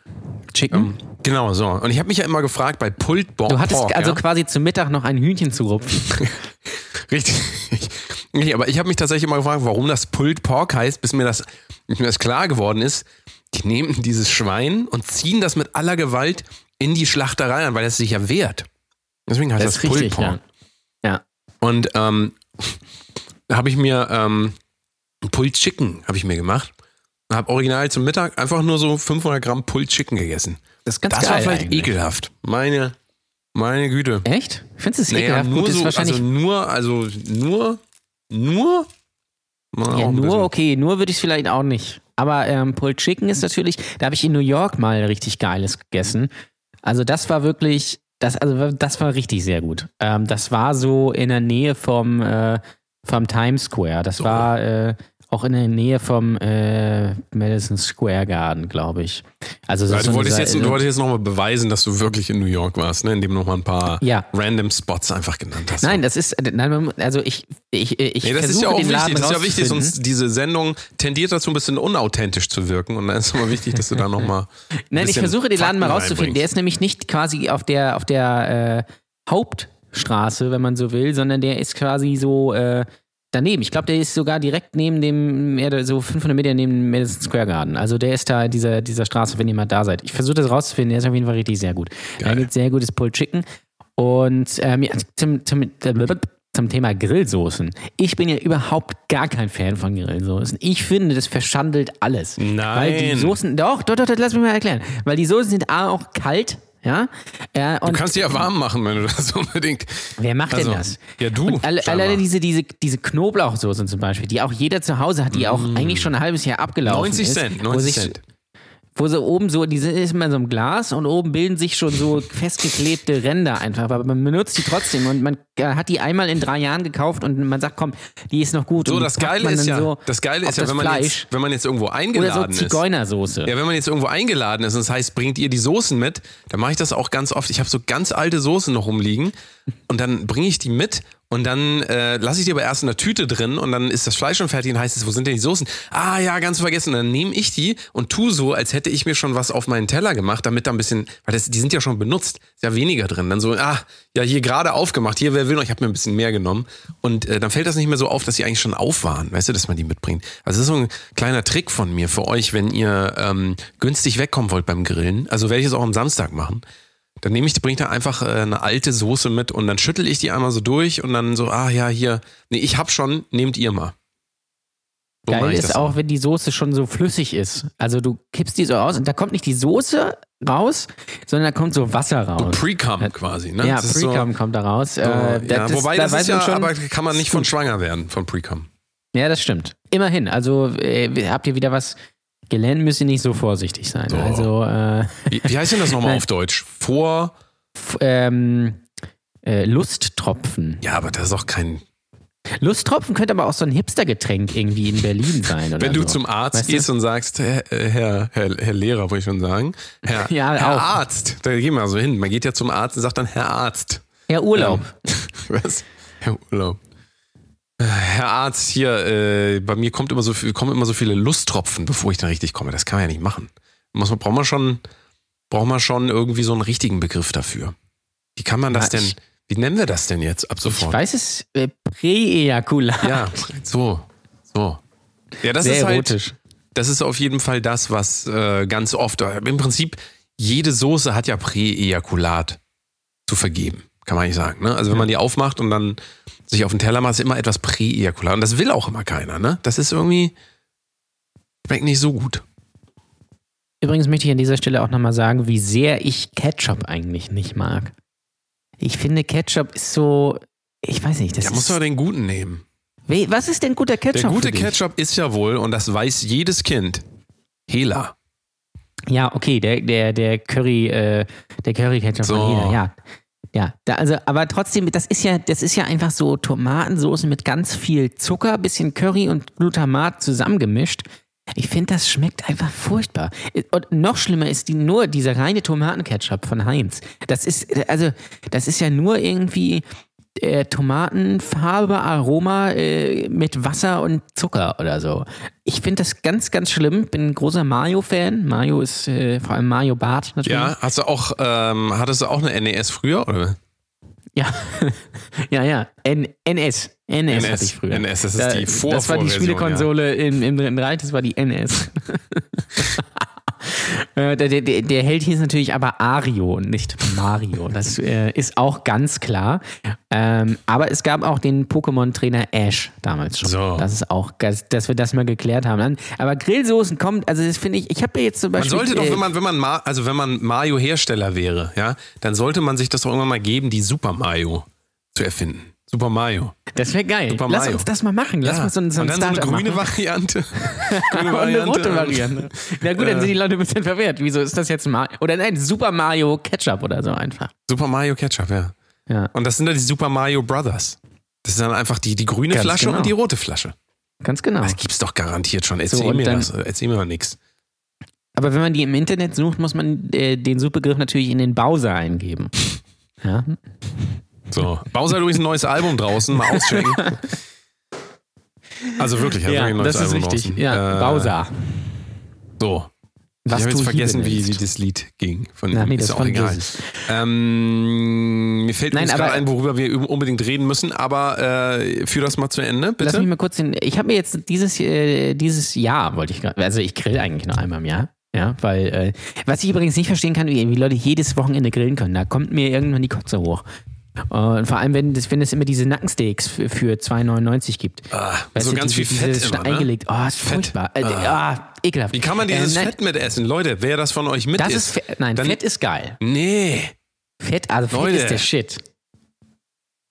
Speaker 7: Chicken?
Speaker 6: Genau, so. Und ich habe mich ja immer gefragt, bei Pult Pork.
Speaker 7: du hattest also
Speaker 6: ja?
Speaker 7: quasi zum Mittag noch ein Hühnchen zu rupfen. <laughs>
Speaker 6: Richtig. Nee, aber ich habe mich tatsächlich immer gefragt, warum das Pulled Pork heißt, bis mir das, bis mir das klar geworden ist. Die nehmen dieses Schwein und ziehen das mit aller Gewalt in die Schlachterei an, weil es sich ja wehrt. Deswegen heißt das,
Speaker 7: Das richtig,
Speaker 6: Pulled Pork.
Speaker 7: ja. Ja.
Speaker 6: Und ähm, da habe ich mir ähm, Pulled Chicken habe ich mir gemacht. Und habe original zum Mittag einfach nur so 500 Gramm Pulled Chicken gegessen.
Speaker 7: Das ist ganz
Speaker 6: Das
Speaker 7: geil
Speaker 6: war vielleicht
Speaker 7: eigentlich.
Speaker 6: ekelhaft. Meine, meine Güte.
Speaker 7: Echt? Findest du es
Speaker 6: Naja,
Speaker 7: ekelhaft?
Speaker 6: nur
Speaker 7: Gut,
Speaker 6: so,
Speaker 7: wahrscheinlich
Speaker 6: also nur, also nur, nur.
Speaker 7: Ja, nur okay, nur würde ich es vielleicht auch nicht. Aber ähm, Pulled Chicken ist natürlich, da habe ich in New York mal richtig Geiles gegessen. Also das war wirklich, das, also das war richtig sehr gut. Ähm, das war so in der Nähe vom, äh, vom Times Square. Das war äh, auch in der Nähe vom äh, Madison Square Garden, glaube ich. Also so
Speaker 6: Ja, du, wolltest jetzt, du wolltest jetzt nochmal beweisen, dass du wirklich in New York warst, ne? indem du nochmal ein paar
Speaker 7: Ja.
Speaker 6: random Spots einfach genannt hast.
Speaker 7: Nein, das ist, nein, man muss- also ich, ich, ich
Speaker 6: Nee, das
Speaker 7: versuche
Speaker 6: ist ja auch wichtig. Das ist ja wichtig, sonst diese Sendung tendiert dazu, ein bisschen unauthentisch zu wirken. Und dann ist es immer wichtig, dass du da nochmal. <laughs>
Speaker 7: Nein, ich versuche den Laden mal rauszufinden. Der ist nämlich nicht quasi auf der, auf der äh, Hauptstraße, wenn man so will, sondern der ist quasi so äh, daneben. Ich glaube, der ist sogar direkt neben dem, so 500 Meter neben dem Madison Square Garden. Also der ist da dieser, dieser Straße, wenn ihr mal da seid. Ich versuche das rauszufinden. Der ist auf jeden Fall richtig sehr gut. Da gibt sehr gutes Pulled Chicken. Und ähm, ja, zum, zum, zum Thema Grillsoßen. Ich bin ja überhaupt gar kein Fan von Grillsoßen. Ich finde, das verschandelt alles. Weil die
Speaker 6: Nein.
Speaker 7: Soßen, doch, doch, doch, doch, lass mich mal erklären. Weil die Soßen sind A, auch kalt, ja. Äh,
Speaker 6: Du kannst die ja warm machen, wenn du <laughs> das unbedingt.
Speaker 7: wer macht
Speaker 6: Also,
Speaker 7: denn das?
Speaker 6: ja, du,
Speaker 7: alle, alleine diese, diese, diese Knoblauchsoßen zum Beispiel, die auch jeder zu Hause hat, die auch eigentlich schon ein halbes Jahr abgelaufen
Speaker 6: 90
Speaker 7: ist.
Speaker 6: Mm. Cent,
Speaker 7: wo
Speaker 6: 90
Speaker 7: sich,
Speaker 6: Cent.
Speaker 7: Wo so oben so, diese ist immer in so einem Glas und oben bilden sich schon so festgeklebte Ränder einfach, aber man benutzt die trotzdem und man äh, hat die einmal in drei Jahren gekauft und man sagt, komm, die ist noch gut.
Speaker 6: So,
Speaker 7: die
Speaker 6: das Geile ist ja,
Speaker 7: so
Speaker 6: das Geile ist ja, wenn man,
Speaker 7: Fleisch.
Speaker 6: jetzt, wenn man jetzt irgendwo
Speaker 7: Oder so
Speaker 6: eingeladen ist.
Speaker 7: Zigeunersoße.
Speaker 6: Ja, wenn man jetzt irgendwo eingeladen ist und das heißt, bringt ihr die Soßen mit, dann mache ich das auch ganz oft. Ich habe so ganz alte Soßen noch rumliegen und dann bringe ich die mit und dann äh, lasse ich die aber erst in der Tüte drin und dann ist das Fleisch schon fertig und heißt es, wo sind denn die Soßen? Ah ja, ganz vergessen. Und dann nehme ich die und tu so, als hätte ich mir schon was auf meinen Teller gemacht, damit da ein bisschen, weil das, die sind ja schon benutzt, ist ja weniger drin. Dann so, ah, ja, hier gerade aufgemacht, hier, wer will noch, ich habe mir ein bisschen mehr genommen. Und äh, dann fällt das nicht mehr so auf, dass die eigentlich schon auf waren, weißt du, dass man die mitbringt. Also das ist so ein kleiner Trick von mir für euch, wenn ihr ähm, günstig wegkommen wollt beim Grillen. Also werde ich es auch am Samstag machen. Dann nehme ich, bringe da einfach äh, eine alte Soße mit und dann schüttel ich die einmal so durch und dann so, ah ja, hier, nee, ich hab schon, nehmt ihr mal. So
Speaker 7: Geil ist auch,
Speaker 6: immer.
Speaker 7: wenn die Soße schon so flüssig ist. Also du kippst die so aus und da kommt nicht die Soße raus, sondern da kommt so Wasser raus.
Speaker 6: Pre-Cum quasi, ne?
Speaker 7: ja,
Speaker 6: ist so-
Speaker 7: Pre-Cum kommt da raus.
Speaker 6: So,
Speaker 7: äh,
Speaker 6: ja,
Speaker 7: das,
Speaker 6: wobei
Speaker 7: da
Speaker 6: das ist ja,
Speaker 7: schon,
Speaker 6: aber kann man nicht von schwanger werden, von Pre-Cum.
Speaker 7: Ja, das stimmt. Immerhin. Also äh, habt ihr wieder was gelernt, müsst ihr nicht so vorsichtig sein.
Speaker 6: So.
Speaker 7: Also äh,
Speaker 6: Wie, wie heißt denn das nochmal <laughs> auf Deutsch? Vor,
Speaker 7: f- ähm, äh, Lusttropfen.
Speaker 6: ja, aber das ist auch kein,
Speaker 7: Lusttropfen könnte aber auch so ein Hipstergetränk irgendwie in Berlin sein. Oder
Speaker 6: wenn du
Speaker 7: so.
Speaker 6: zum Arzt
Speaker 7: Weißt du?
Speaker 6: gehst und sagst, Herr, äh, Herr, Herr, Herr Lehrer, wollte ich schon sagen, Herr, <laughs>
Speaker 7: Ja,
Speaker 6: Herr
Speaker 7: auch.
Speaker 6: Arzt, da gehen wir so hin. Man geht ja zum Arzt und sagt dann Herr Arzt.
Speaker 7: Ja, Urlaub. <laughs>
Speaker 6: Was? Herr Urlaub. Herr Arzt, hier, äh, bei mir kommt immer so viel, kommen immer so viele Lusttropfen, bevor ich dann richtig komme. Das kann man ja nicht machen. Muss man, braucht man schon, braucht man schon irgendwie so einen richtigen Begriff dafür. Wie kann man das
Speaker 7: Na,
Speaker 6: denn,
Speaker 7: ich-
Speaker 6: wie nennen wir das denn jetzt ab
Speaker 7: Ich
Speaker 6: sofort?
Speaker 7: weiß es, äh, Präejakulat.
Speaker 6: Ja, so, so. Ja, das
Speaker 7: Sehr
Speaker 6: ist halt,
Speaker 7: erotisch.
Speaker 6: das ist auf jeden Fall das, was äh, ganz oft, im Prinzip, jede Soße hat ja Präejakulat zu vergeben, kann man nicht sagen. Ne? Also wenn man die aufmacht und dann sich auf den Teller macht, ist immer etwas Präejakulat. Und das will auch immer keiner. Ne? Das ist irgendwie, schmeckt nicht so gut.
Speaker 7: Übrigens möchte ich an dieser Stelle auch nochmal sagen, wie sehr ich Ketchup eigentlich nicht mag. Ich finde, Ketchup ist so, ich weiß nicht, das
Speaker 6: Da
Speaker 7: ist,
Speaker 6: musst du aber den guten nehmen.
Speaker 7: We- was ist denn guter Ketchup
Speaker 6: Der gute? Ketchup ist ja wohl, und das weiß jedes Kind, Hela.
Speaker 7: Ja, okay, der, der, der Curry, äh, der Curry-Ketchup
Speaker 6: So.
Speaker 7: von Hela, ja. Ja, da, also, aber trotzdem, das ist ja, das ist ja einfach so Tomatensoße mit ganz viel Zucker, bisschen Curry und Glutamat zusammengemischt. Ich finde, das schmeckt einfach furchtbar. Und noch schlimmer ist die, nur dieser reine Tomatenketchup von Heinz. Das ist, also, das ist ja nur irgendwie äh, Tomatenfarbe, Aroma äh, mit Wasser und Zucker oder so. Ich finde das ganz, ganz schlimm. Bin ein großer Mayo-Fan. Mayo ist äh, vor allem Mayo Bart natürlich.
Speaker 6: Ja, hast du auch, ähm, hattest du auch eine NES früher? Oder?
Speaker 7: Ja, <laughs> ja, ja. N NS. NS, hatte ich früher.
Speaker 6: NS, das ist
Speaker 7: Da-
Speaker 6: die Vor
Speaker 7: Das war die Spielekonsole im, im Dritten Reich, das war die NS. <laughs> Äh, der, der, der Held hieß natürlich aber Ario und nicht Mario. Das äh, ist auch ganz klar. Ähm, aber es gab auch den Pokémon-Trainer Ash damals schon.
Speaker 6: So.
Speaker 7: Das ist auch, dass wir das mal geklärt haben. Aber Grillsoßen kommt, also das finde ich, ich habe ja jetzt zum
Speaker 6: Man
Speaker 7: Beispiel.
Speaker 6: sollte doch,
Speaker 7: äh,
Speaker 6: wenn man, wenn man, Ma also wenn man Mayo-Hersteller wäre, ja, dann sollte man sich das doch irgendwann mal geben, die Super Mayo zu erfinden. Super Mayo.
Speaker 7: das wäre geil.
Speaker 6: Super
Speaker 7: Lass
Speaker 6: Mayo.
Speaker 7: uns das mal machen. Lass
Speaker 6: Ja.
Speaker 7: uns so, so ein
Speaker 6: und dann so eine grüne
Speaker 7: machen.
Speaker 6: Variante. <laughs> grüne
Speaker 7: Und eine rote Variante. Na gut, dann sind die Leute ein bisschen verwehrt. Wieso ist das jetzt Mario? Oder nein, Super Mario Ketchup oder so einfach.
Speaker 6: Super Mayo Ketchup, ja.
Speaker 7: Ja,
Speaker 6: Und das sind dann die Super Mario Brothers. Das ist dann einfach die, die grüne
Speaker 7: Ganz
Speaker 6: Flasche
Speaker 7: genau.
Speaker 6: und die rote Flasche.
Speaker 7: ganz genau.
Speaker 6: Das gibt's doch garantiert schon. Erzähl
Speaker 7: So,
Speaker 6: mir
Speaker 7: dann-
Speaker 6: das. Erzähl mir mal nix.
Speaker 7: Aber wenn man die im Internet sucht, muss man äh, den Suchbegriff natürlich in den Browser eingeben. <laughs> Ja,
Speaker 6: So. Bowser übrigens ein neues Album draußen. Mal auschecken. <laughs> Also wirklich, hat wirklich
Speaker 7: das ist
Speaker 6: Album
Speaker 7: richtig.
Speaker 6: draußen.
Speaker 7: Ja,
Speaker 6: Äh,
Speaker 7: Bowser.
Speaker 6: So.
Speaker 7: Was
Speaker 6: ich habe jetzt vergessen, wie, wie das Lied ging. Von
Speaker 7: Na, nee,
Speaker 6: ist
Speaker 7: das
Speaker 6: auch egal. Ähm, mir fällt
Speaker 7: Nein,
Speaker 6: gerade ein, worüber wir unbedingt reden müssen, aber äh, führ das mal zu Ende, bitte.
Speaker 7: Lass mich mal kurz den. Ich habe mir jetzt dieses, äh, dieses Jahr, wollte ich gerade. Also ich grill eigentlich nur einmal im Jahr. Ja, weil, äh, was ich übrigens nicht verstehen kann, wie, wie Leute jedes Wochenende grillen können. Da kommt mir irgendwann die Kotze hoch. Und vor allem, wenn, das, wenn es immer diese Nackensteaks für, für 2,99 gibt.
Speaker 6: Ah,
Speaker 7: Weißt
Speaker 6: so
Speaker 7: du,
Speaker 6: ganz
Speaker 7: diese-
Speaker 6: viel Fett immer, ne?
Speaker 7: eingelegt. Oh, ist
Speaker 6: Fett.
Speaker 7: furchtbar. Äh, ah. ekelhaft.
Speaker 6: Wie kann man dieses
Speaker 7: Äh,
Speaker 6: Fett mitessen? Leute, wer das von euch mit
Speaker 7: Das ist Fett. Nein,
Speaker 6: dann-
Speaker 7: Fett ist geil.
Speaker 6: Nee.
Speaker 7: Fett, also Fett
Speaker 6: Leute.
Speaker 7: ist der Shit.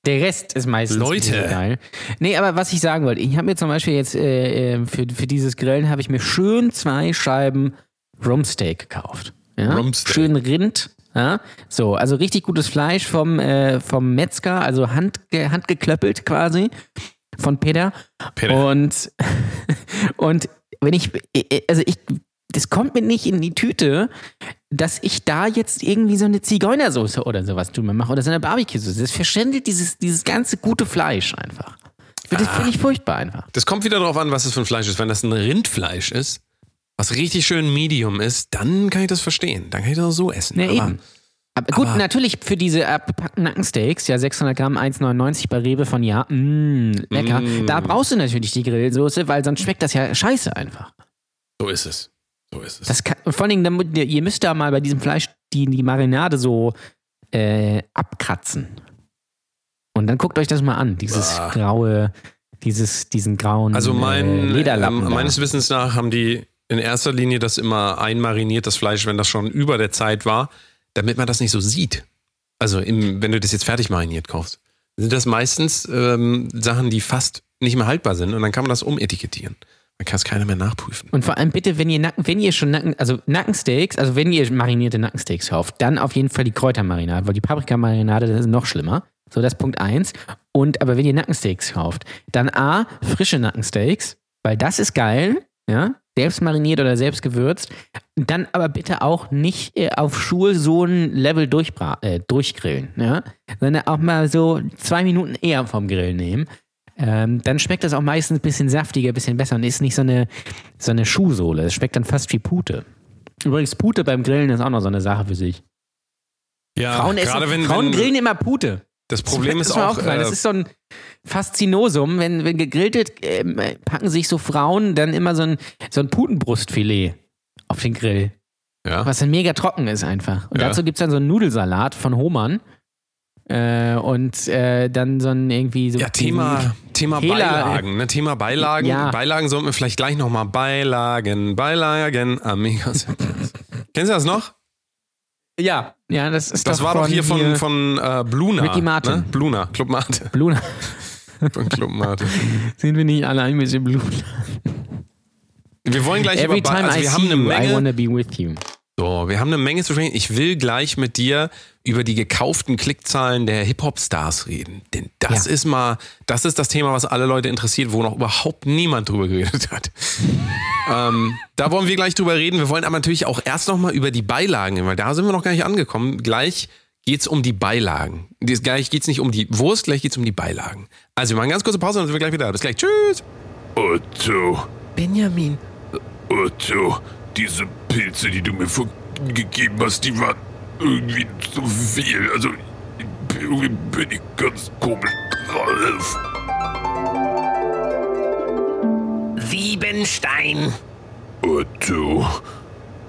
Speaker 7: Der Rest ist meistens
Speaker 6: Leute.
Speaker 7: geil. Nee, aber was ich sagen wollte, ich habe mir zum Beispiel jetzt äh, äh, für, für dieses Grillen habe ich mir schön zwei Scheiben Rumsteak gekauft. Ja?
Speaker 6: Rumsteak.
Speaker 7: Schön Rind. Ja? So, also richtig gutes Fleisch vom, äh, vom Metzger, also handge handgeklöppelt quasi von Peter.
Speaker 6: Peter.
Speaker 7: Und, <laughs> und wenn ich, also ich, das kommt mir nicht in die Tüte, dass ich da jetzt irgendwie so eine Zigeunersoße oder sowas drüber mache oder so eine Barbecue-Soße. Das verschändelt dieses, dieses ganze gute Fleisch einfach. Das
Speaker 6: Ah.
Speaker 7: finde ich furchtbar einfach.
Speaker 6: Das kommt wieder darauf an, was es für ein Fleisch ist. Wenn das ein Rindfleisch ist, was richtig schön Medium ist, dann kann ich das verstehen. Dann kann ich das auch so essen.
Speaker 7: Ja,
Speaker 6: Aber
Speaker 7: eben. Aber gut,
Speaker 6: aber-
Speaker 7: natürlich für diese abgepackten Nackensteaks, ja 600 Gramm, 1,99 bei Rewe von Ja, mh, lecker.
Speaker 6: Mm.
Speaker 7: Da brauchst du natürlich die Grillsoße, weil sonst schmeckt das ja scheiße einfach.
Speaker 6: So ist es. So ist es.
Speaker 7: Das kann, vor allen Dingen, ihr müsst da mal bei diesem Fleisch die, die Marinade so äh, abkratzen. Und dann guckt euch das mal an, dieses
Speaker 6: Ah.
Speaker 7: graue, dieses, diesen grauen
Speaker 6: also
Speaker 7: äh,
Speaker 6: mein,
Speaker 7: Lederlappen.
Speaker 6: ähm,
Speaker 7: da.
Speaker 6: meines Wissens nach haben die in erster Linie das immer einmariniert, das Fleisch, wenn das schon über der Zeit war, damit man das nicht so sieht. Also im, wenn du das jetzt fertig mariniert kaufst, sind das meistens ähm, Sachen, die fast nicht mehr haltbar sind und dann kann man das umetikettieren. Dann kann es keiner mehr nachprüfen.
Speaker 7: Und vor allem bitte, wenn ihr wenn ihr schon Nacken, also Nackensteaks, also wenn ihr marinierte Nackensteaks kauft, dann auf jeden Fall die Kräutermarinade, weil die Paprikamarinade, das ist noch schlimmer. So, das ist Punkt eins. Und aber wenn ihr Nackensteaks kauft, dann A, frische Nackensteaks, weil das ist geil, ja, selbst mariniert oder selbst gewürzt. Dann aber bitte auch nicht äh, auf Schulsohn-Level durchbra äh, durchgrillen, ja, sondern auch mal so zwei Minuten eher vom Grill nehmen. Ähm, dann schmeckt das auch meistens ein bisschen saftiger, ein bisschen besser und ist nicht so eine, so eine Schuhsohle. Es schmeckt dann fast wie Pute. Übrigens, Pute beim Grillen ist auch noch so eine Sache für sich.
Speaker 6: Ja,
Speaker 7: Frauen, essen,
Speaker 6: gerade wenn,
Speaker 7: Frauen
Speaker 6: wenn
Speaker 7: grillen immer Pute.
Speaker 6: das Problem ist,
Speaker 7: ist mir
Speaker 6: auch,
Speaker 7: aufgefallen.
Speaker 6: äh,
Speaker 7: das ist so ein Faszinosum. Wenn, wenn gegrillt ähm, packen sich so Frauen dann immer so ein, so ein Putenbrustfilet auf den Grill.
Speaker 6: ja.
Speaker 7: Was dann mega trocken ist einfach. Und
Speaker 6: Ja.
Speaker 7: dazu gibt es dann so einen Nudelsalat von Hohmann. Äh, und äh, dann so ein irgendwie so.
Speaker 6: Ja, Thema, Thema
Speaker 7: Hela-
Speaker 6: Beilagen. Ne? Thema Beilagen.
Speaker 7: Ja.
Speaker 6: Beilagen sollten wir vielleicht gleich nochmal. Beilagen, Beilagen, Amigas. <laughs> Kennst du das noch?
Speaker 7: Ja, ja, das ist
Speaker 6: Das
Speaker 7: doch
Speaker 6: war doch hier von,
Speaker 7: hier
Speaker 6: von äh, Bluna.
Speaker 7: Ricky Martin.
Speaker 6: Ne? Bluna, Club Mate.
Speaker 7: Bluna.
Speaker 6: Von Club Mate.
Speaker 7: Sind wir nicht alle ein bisschen Bluna?
Speaker 6: Wir wollen gleich
Speaker 7: Every
Speaker 6: über Be-
Speaker 7: time
Speaker 6: also
Speaker 7: I
Speaker 6: wir haben eine
Speaker 7: you, I
Speaker 6: Menge,
Speaker 7: wanna be with you.
Speaker 6: so, wir haben eine Menge zu sprechen. Ich will gleich mit dir über die gekauften Klickzahlen der Hip-Hop-Stars reden. Denn das
Speaker 7: Ja.
Speaker 6: ist mal, das ist das Thema, was alle Leute interessiert, wo noch überhaupt niemand drüber geredet hat. <laughs> ähm, da wollen wir gleich drüber reden. Wir wollen aber natürlich auch erst noch mal über die Beilagen, reden, weil da sind wir noch gar nicht angekommen. Gleich geht's um die Beilagen. Gleich geht's nicht um die Wurst, gleich geht's um die Beilagen. Also wir machen eine ganz kurze Pause und dann sind wir gleich wieder da. Bis gleich. Tschüss.
Speaker 1: Otto,
Speaker 2: Benjamin,
Speaker 1: Otto, diese Pilze, die du mir vor- gegeben hast, die waren irgendwie zu viel. Also, irgendwie bin ich ganz komisch drauf.
Speaker 2: Siebenstein.
Speaker 1: Otto,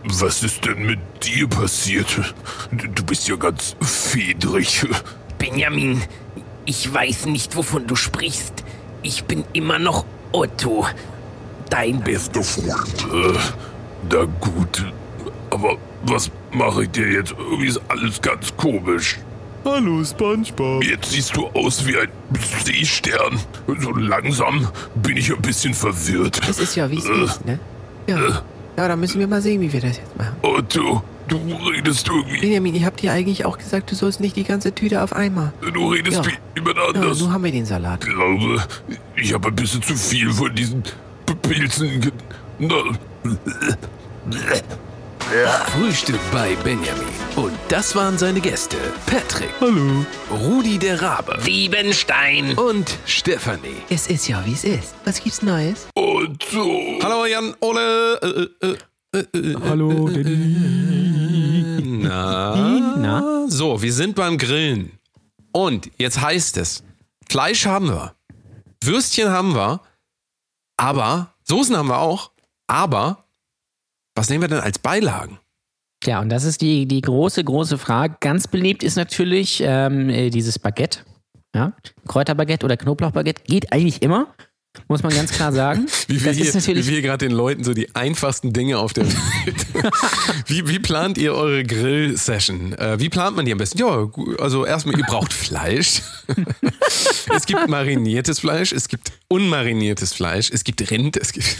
Speaker 1: was ist denn mit dir passiert? Du bist ja ganz fedrig.
Speaker 2: Benjamin, ich weiß nicht, wovon du sprichst. Ich bin immer noch Otto. Dein
Speaker 1: Bester Freund. Äh, na gut. Aber was mache ich dir jetzt? Irgendwie ist alles ganz komisch.
Speaker 5: Hallo, Spongebob.
Speaker 1: Jetzt siehst du aus wie ein Seestern. So langsam bin ich ein bisschen verwirrt.
Speaker 2: Es ist ja, wie es ist, ne? Ja. Ja, da müssen wir mal sehen, wie wir das jetzt machen.
Speaker 1: Otto, du redest irgendwie.
Speaker 2: Benjamin, ich hab dir eigentlich auch gesagt, du sollst nicht die ganze Tüte auf einmal.
Speaker 1: Du redest
Speaker 2: Ja.
Speaker 1: wie jemand
Speaker 2: Ja,
Speaker 1: anders.
Speaker 2: so haben wir den Salat.
Speaker 1: Ich glaube, ich habe ein bisschen zu viel von diesen Pilzen. ge- Na,
Speaker 8: Frühstück bei Benjamin. Und das waren seine Gäste. Patrick. Hallo. Rudi der Rabe.
Speaker 2: Siebenstein.
Speaker 8: Und Stefanie.
Speaker 2: Es ist ja, wie es ist. Was gibt's Neues?
Speaker 1: Otto.
Speaker 6: Hallo Jan Ole. Äh, äh, äh, äh,
Speaker 7: Hallo,
Speaker 6: Na?
Speaker 7: Na?
Speaker 6: So, wir sind beim Grillen. Und jetzt heißt es, Fleisch haben wir, Würstchen haben wir, aber Soßen haben wir auch, aber was nehmen wir denn als Beilagen?
Speaker 7: Ja, und das ist die, die große, große Frage. Ganz beliebt ist natürlich ähm, äh, dieses Baguette. Ja? Kräuterbaguette oder Knoblauchbaguette geht eigentlich immer, muss man ganz klar sagen. <laughs>
Speaker 6: Wie wir
Speaker 7: das
Speaker 6: hier, wie wir gerade den Leuten so die einfachsten Dinge auf der Welt. <laughs> wie, wie plant ihr eure Grill-Session? Äh, wie plant man die am besten? Ja, also erstmal, ihr braucht Fleisch. <laughs> es gibt mariniertes Fleisch, es gibt unmariniertes Fleisch, es gibt Rind, es gibt,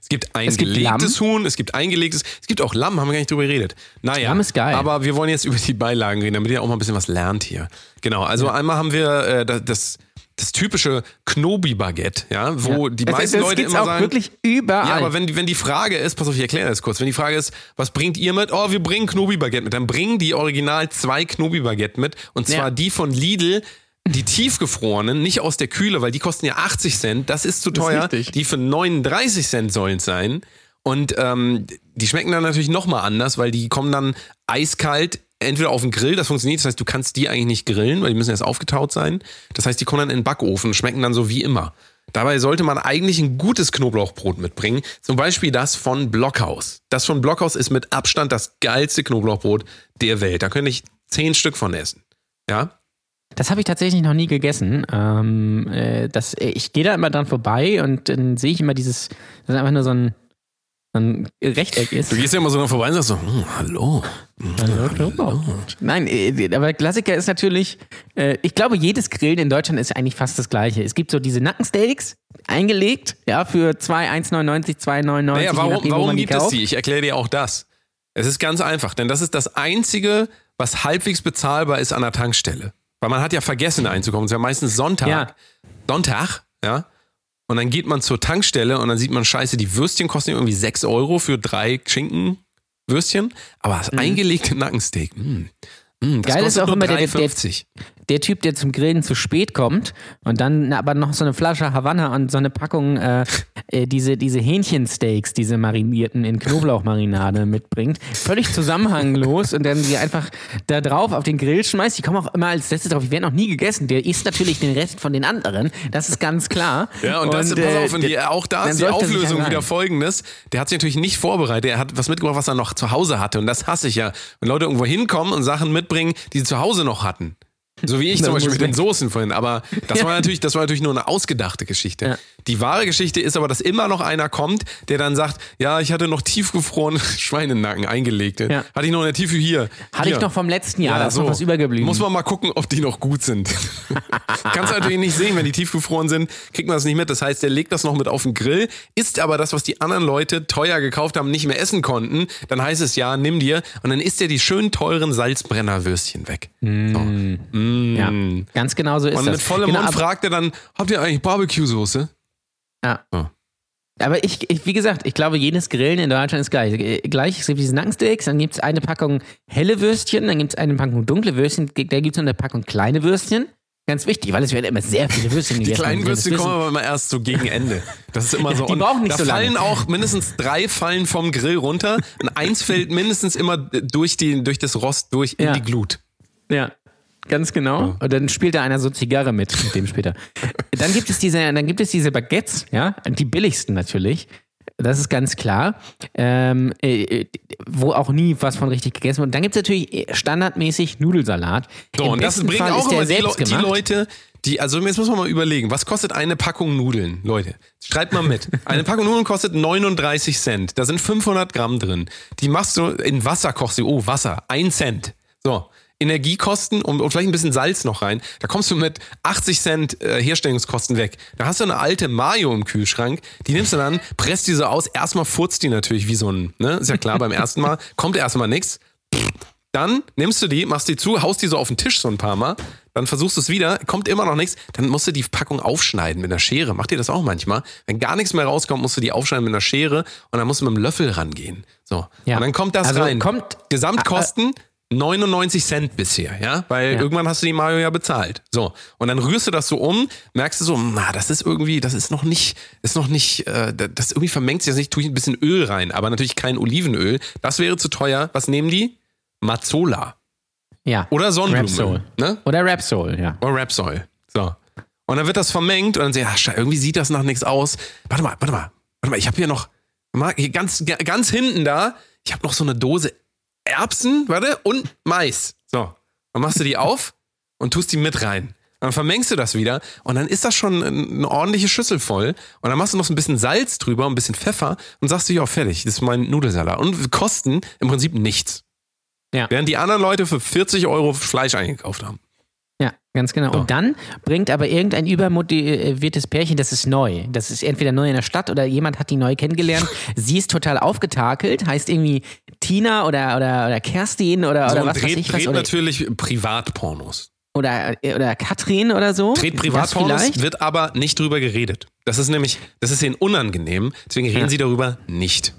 Speaker 6: es gibt
Speaker 7: gibt
Speaker 6: eingelegtes Huhn, es gibt eingelegtes, es gibt auch Lamm, haben wir gar nicht drüber geredet. Naja,
Speaker 7: Lamm ist geil.
Speaker 6: aber wir wollen jetzt über die Beilagen reden, damit ihr auch mal ein bisschen was lernt hier. Genau, also einmal haben wir äh, das, das, typische Knobi-Baguette, ja, wo die
Speaker 7: das,
Speaker 6: meisten
Speaker 7: das
Speaker 6: Leute immer
Speaker 7: auch
Speaker 6: sagen,
Speaker 7: wirklich überall.
Speaker 6: ja, aber wenn, die- wenn die Frage ist, pass auf, ich erkläre das kurz. Wenn die Frage ist, was bringt ihr mit? Oh, wir bringen Knobi-Baguette mit. Dann bringen die original zwei Knobi-Baguette mit. Und zwar
Speaker 7: Ja.
Speaker 6: die von Lidl, die tiefgefrorenen, nicht aus der Kühle, weil die kosten ja 80 Cent. Das ist zu
Speaker 7: ist
Speaker 6: teuer.
Speaker 7: richtig.
Speaker 6: die für 39 Cent sollen es sein. Und ähm, die schmecken dann natürlich nochmal anders, weil die kommen dann eiskalt entweder auf den Grill, das funktioniert, das heißt, du kannst die eigentlich nicht grillen, weil die müssen erst aufgetaut sein. Das heißt, die kommen dann in den Backofen schmecken dann so wie immer. Dabei sollte man eigentlich ein gutes Knoblauchbrot mitbringen. Zum Beispiel das von Blockhaus. Das von Blockhaus ist mit Abstand das geilste Knoblauchbrot der Welt. Da könnte ich zehn Stück von essen. Ja?
Speaker 7: Das habe ich tatsächlich noch nie gegessen. Ähm, äh, das, ich gehe da immer dran vorbei und dann sehe ich immer dieses, das ist einfach nur so ein, ein Rechteck ist.
Speaker 6: Du gehst ja immer so noch vorbei und sagst so, hm, hallo.
Speaker 7: Nein, äh, aber Klassiker ist natürlich, äh, ich glaube, jedes Grillen in Deutschland ist eigentlich fast das gleiche. Es gibt so diese Nackensteaks, eingelegt, ja, für 2, 1,99, 2,99.
Speaker 6: Naja, warum,
Speaker 7: nachdem,
Speaker 6: warum gibt es die? Ich erkläre dir auch das. Es ist ganz einfach, denn das ist das Einzige, was halbwegs bezahlbar ist an der Tankstelle. Weil man hat ja vergessen einzukommen. Es ist ja meistens Sonntag.
Speaker 7: Ja.
Speaker 6: Sonntag, ja. Und dann geht man zur Tankstelle und dann sieht man, scheiße, die Würstchen kosten irgendwie 6 Euro für drei Schinkenwürstchen. Aber das eingelegte Nackensteak, mh, mh, das
Speaker 7: Mhm. Geil ist auch immer der- der-
Speaker 6: 3,50.
Speaker 7: Der Typ, der zum Grillen zu spät kommt und dann aber noch so eine Flasche Havanna und so eine Packung äh, äh, diese, diese Hähnchensteaks, diese marinierten in Knoblauchmarinade mitbringt. Völlig zusammenhanglos und dann sie einfach da drauf auf den Grill schmeißt. Die kommen auch immer als letztes drauf. Die werden auch nie gegessen. Der isst natürlich den Rest von den anderen. Das ist ganz klar.
Speaker 6: Ja, und, das,
Speaker 7: äh,
Speaker 6: pass auf, und die, auch da ist die Auflösung wieder folgendes. Der hat sich natürlich nicht vorbereitet. Er hat was mitgebracht, was er noch zu Hause hatte. Und das hasse ich ja. Wenn Leute irgendwo hinkommen und Sachen mitbringen, die sie zu Hause noch hatten. So wie ich zum Beispiel mit den. Soßen vorhin. Aber das war natürlich, das war natürlich nur eine ausgedachte Geschichte.
Speaker 7: Ja.
Speaker 6: Die wahre Geschichte ist aber, dass immer noch einer kommt, der dann sagt, ja, ich hatte noch tiefgefrorene <laughs> Schweinenacken eingelegt.
Speaker 7: Ja.
Speaker 6: Hatte ich noch in der Tiefe hier.
Speaker 7: Hatte
Speaker 6: hier.
Speaker 7: ich noch vom letzten Jahr, da ist noch was übergeblieben.
Speaker 6: Muss man mal gucken, ob die noch gut sind. <laughs> Kannst du natürlich nicht sehen, wenn die tiefgefroren sind, kriegt man das nicht mit. Das heißt, der legt das noch mit auf den Grill, isst aber das, was die anderen Leute teuer gekauft haben, nicht mehr essen konnten. Dann heißt es ja, nimm dir. Und dann isst er die schön teuren Salzbrennerwürstchen weg. So. Mm.
Speaker 7: Ja, ganz genau so ist
Speaker 6: Und
Speaker 7: das.
Speaker 6: mit vollem
Speaker 7: Genau,
Speaker 6: Mund fragt er dann, habt ihr eigentlich Barbecue-Soße?
Speaker 7: Ja.
Speaker 6: So.
Speaker 7: Aber ich, ich, wie gesagt, ich glaube, jedes Grillen in Deutschland ist gleich. Äh, Gleich, es gibt diese Nackensteaks, dann gibt es eine Packung helle Würstchen, dann gibt es eine Packung dunkle Würstchen, da gibt es noch eine Packung kleine Würstchen. Ganz wichtig, weil es werden immer sehr viele Würstchen
Speaker 6: Die
Speaker 7: gegessen.
Speaker 6: kleinen
Speaker 7: Und das
Speaker 6: Würstchen kommen aber immer erst so gegen Ende. Das ist immer <laughs> so.
Speaker 7: Die
Speaker 6: Und
Speaker 7: brauchen nicht
Speaker 6: da
Speaker 7: so lange.
Speaker 6: fallen auch mindestens drei fallen vom Grill runter. Und eins fällt mindestens immer durch, die, durch das Rost durch in
Speaker 7: Ja.
Speaker 6: die Glut.
Speaker 7: Ja, ganz genau. Und dann spielt da einer so Zigarre mit, mit dem später. Dann gibt es diese, dann gibt es diese Baguettes, ja, die billigsten natürlich. Das ist ganz klar. Ähm, äh, äh, wo auch nie was von richtig gegessen wird. Und dann gibt es natürlich äh, standardmäßig Nudelsalat.
Speaker 6: So,
Speaker 7: Im
Speaker 6: und das bringen
Speaker 7: Fall
Speaker 6: auch immer die, Le die. Leute, die, also jetzt muss man mal überlegen, was kostet eine Packung Nudeln, Leute? Schreibt mal mit. <laughs> Eine Packung Nudeln kostet 39 Cent. Da sind 500 Gramm drin. Die machst du in Wasser, kochst du, oh, Wasser, 1 Cent. So. Energiekosten und, und vielleicht ein bisschen Salz noch rein. Da kommst du mit 80 Cent äh, Herstellungskosten weg. Da hast du eine alte Mayo im Kühlschrank. Die nimmst du dann, presst die so aus. Erstmal furzt die natürlich wie so ein, ne? Ist ja klar, beim ersten Mal <laughs> kommt erstmal nichts. Dann nimmst du die, machst die zu, haust die so auf den Tisch so ein paar Mal, dann versuchst du es wieder, kommt immer noch nichts, dann musst du die Packung aufschneiden mit einer Schere. Macht ihr das auch manchmal? Wenn gar nichts mehr rauskommt, musst du die aufschneiden mit einer Schere und dann musst du mit dem Löffel rangehen. So.
Speaker 7: Ja.
Speaker 6: Und dann kommt das
Speaker 7: Also
Speaker 6: rein.
Speaker 7: kommt-
Speaker 6: Gesamtkosten 99 Cent bisher, ja? Weil
Speaker 7: Ja.
Speaker 6: irgendwann hast du die Mayo ja bezahlt. So. Und dann rührst du das so um, merkst du so, na, das ist irgendwie, das ist noch nicht, ist noch nicht, äh, das irgendwie vermengt sich das nicht, tue ich ein bisschen Öl rein, aber natürlich kein Olivenöl. Das wäre zu teuer. Was nehmen die? Mazzola.
Speaker 7: Ja.
Speaker 6: Oder Sonnenblume.
Speaker 7: Rapsol.
Speaker 6: Ne?
Speaker 7: Oder Rapsol, ja.
Speaker 6: Oder Rapsol. So. Und dann wird das vermengt und dann sehe ich, ach, irgendwie sieht das nach nichts aus. Warte mal, warte mal, warte mal, ich habe hier noch, hier ganz, ga- ganz hinten da, ich habe noch so eine Dose Erbsen, warte, und Mais. So. Dann machst du die auf und tust die mit rein. Dann vermengst du das wieder und dann ist das schon eine ordentliche Schüssel voll. Und dann machst du noch so ein bisschen Salz drüber, ein bisschen Pfeffer und sagst du, ja, fertig, das ist mein Nudelsalat. Und kosten im Prinzip nichts.
Speaker 7: Ja.
Speaker 6: Während die anderen Leute für 40 Euro Fleisch eingekauft haben.
Speaker 7: Ja, ganz genau. Und dann bringt aber irgendein übermotiviertes Pärchen, das ist neu. Das ist entweder neu in der Stadt oder jemand hat die neu kennengelernt. <laughs> Sie ist total aufgetakelt, heißt irgendwie Tina oder, oder, oder Kerstin oder,
Speaker 6: So,
Speaker 7: oder was weiß
Speaker 6: dreht,
Speaker 7: ich was.
Speaker 6: dreht natürlich Privatpornos.
Speaker 7: oder, oder Katrin oder so.
Speaker 6: Dreht Privatpornos, wird aber nicht drüber geredet. Das ist nämlich, das ist ihnen unangenehm, deswegen reden
Speaker 7: Ja.
Speaker 6: sie darüber nicht.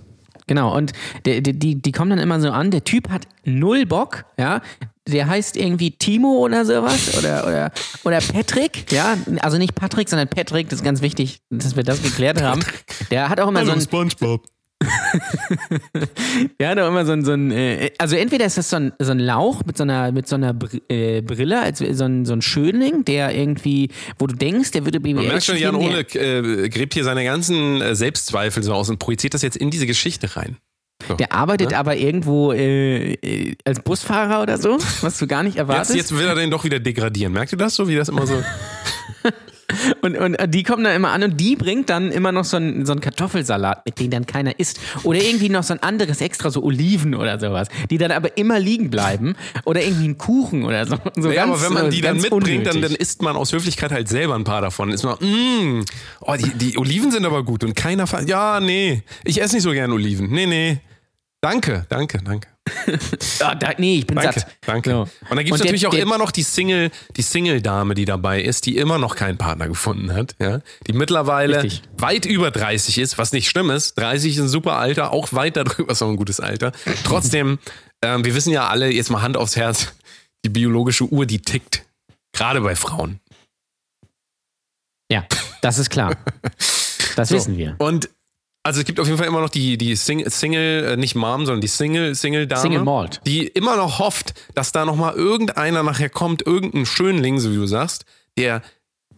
Speaker 7: Genau, und die, die, die kommen dann immer so an, der Typ hat null Bock, ja. Der heißt irgendwie Timo oder sowas oder, oder, oder Patrick, ja. Also nicht Patrick, sondern Patrick, das ist ganz wichtig, dass wir das geklärt haben. Der hat auch immer so ein,
Speaker 6: Spongebob. <laughs>
Speaker 7: der hat auch immer so ein, so ein äh, also entweder ist das so ein, so ein Lauch mit so einer, mit so einer Br äh, Brille, als so ein, so ein Schönling, der irgendwie, wo du denkst, der würde BWL
Speaker 6: Man merkt schon, Jan Ole äh, gräbt hier seine ganzen äh, Selbstzweifel so aus und projiziert das jetzt in diese Geschichte rein. So.
Speaker 7: Der arbeitet
Speaker 6: Ne?
Speaker 7: aber irgendwo äh, äh, als Busfahrer oder so, was du gar nicht erwartest.
Speaker 6: Jetzt, jetzt will er den doch wieder degradieren. Merkt ihr das so, wie das immer so. <laughs>
Speaker 7: Und, und die kommen dann immer an und die bringt dann immer noch so einen, so einen Kartoffelsalat mit, den dann keiner isst. Oder irgendwie noch so ein anderes extra, so Oliven oder sowas, die dann aber immer liegen bleiben. Oder irgendwie einen Kuchen oder so. so
Speaker 6: ja,
Speaker 7: ganz,
Speaker 6: aber wenn man
Speaker 7: äh,
Speaker 6: die dann
Speaker 7: ganz
Speaker 6: mitbringt, dann, dann isst man aus Höflichkeit halt selber ein paar davon. Ist man, mm, oh, die, die Oliven sind aber gut und keiner. Ja, nee, ich esse nicht so gern Oliven. Nee, nee. Danke, danke, danke. <laughs>
Speaker 7: Ah, da, nee, ich bin
Speaker 6: Danke,
Speaker 7: satt.
Speaker 6: danke.
Speaker 7: So.
Speaker 6: Und dann gibt es
Speaker 7: der-
Speaker 6: natürlich auch
Speaker 7: der-
Speaker 6: immer noch die Single, die Single-Dame, die dabei ist, die immer noch keinen Partner gefunden hat, ja. Die mittlerweile
Speaker 7: Richtig.
Speaker 6: weit über 30 ist, was nicht schlimm ist. 30 ist ein super Alter, auch weit darüber ist auch ein gutes Alter. Trotzdem, ähm, wir wissen ja alle, jetzt mal Hand aufs Herz, die biologische Uhr, die tickt. Gerade bei Frauen.
Speaker 7: Ja, das ist klar. <laughs> Das
Speaker 6: So.
Speaker 7: wissen wir.
Speaker 6: Und also es gibt auf jeden Fall immer noch die, die Sing Single, äh, nicht Mom, sondern die Single, Single-Dame.
Speaker 7: Single Malt.
Speaker 6: Die immer noch hofft, dass da nochmal irgendeiner nachher kommt, irgendein Schönling, so wie du sagst, der,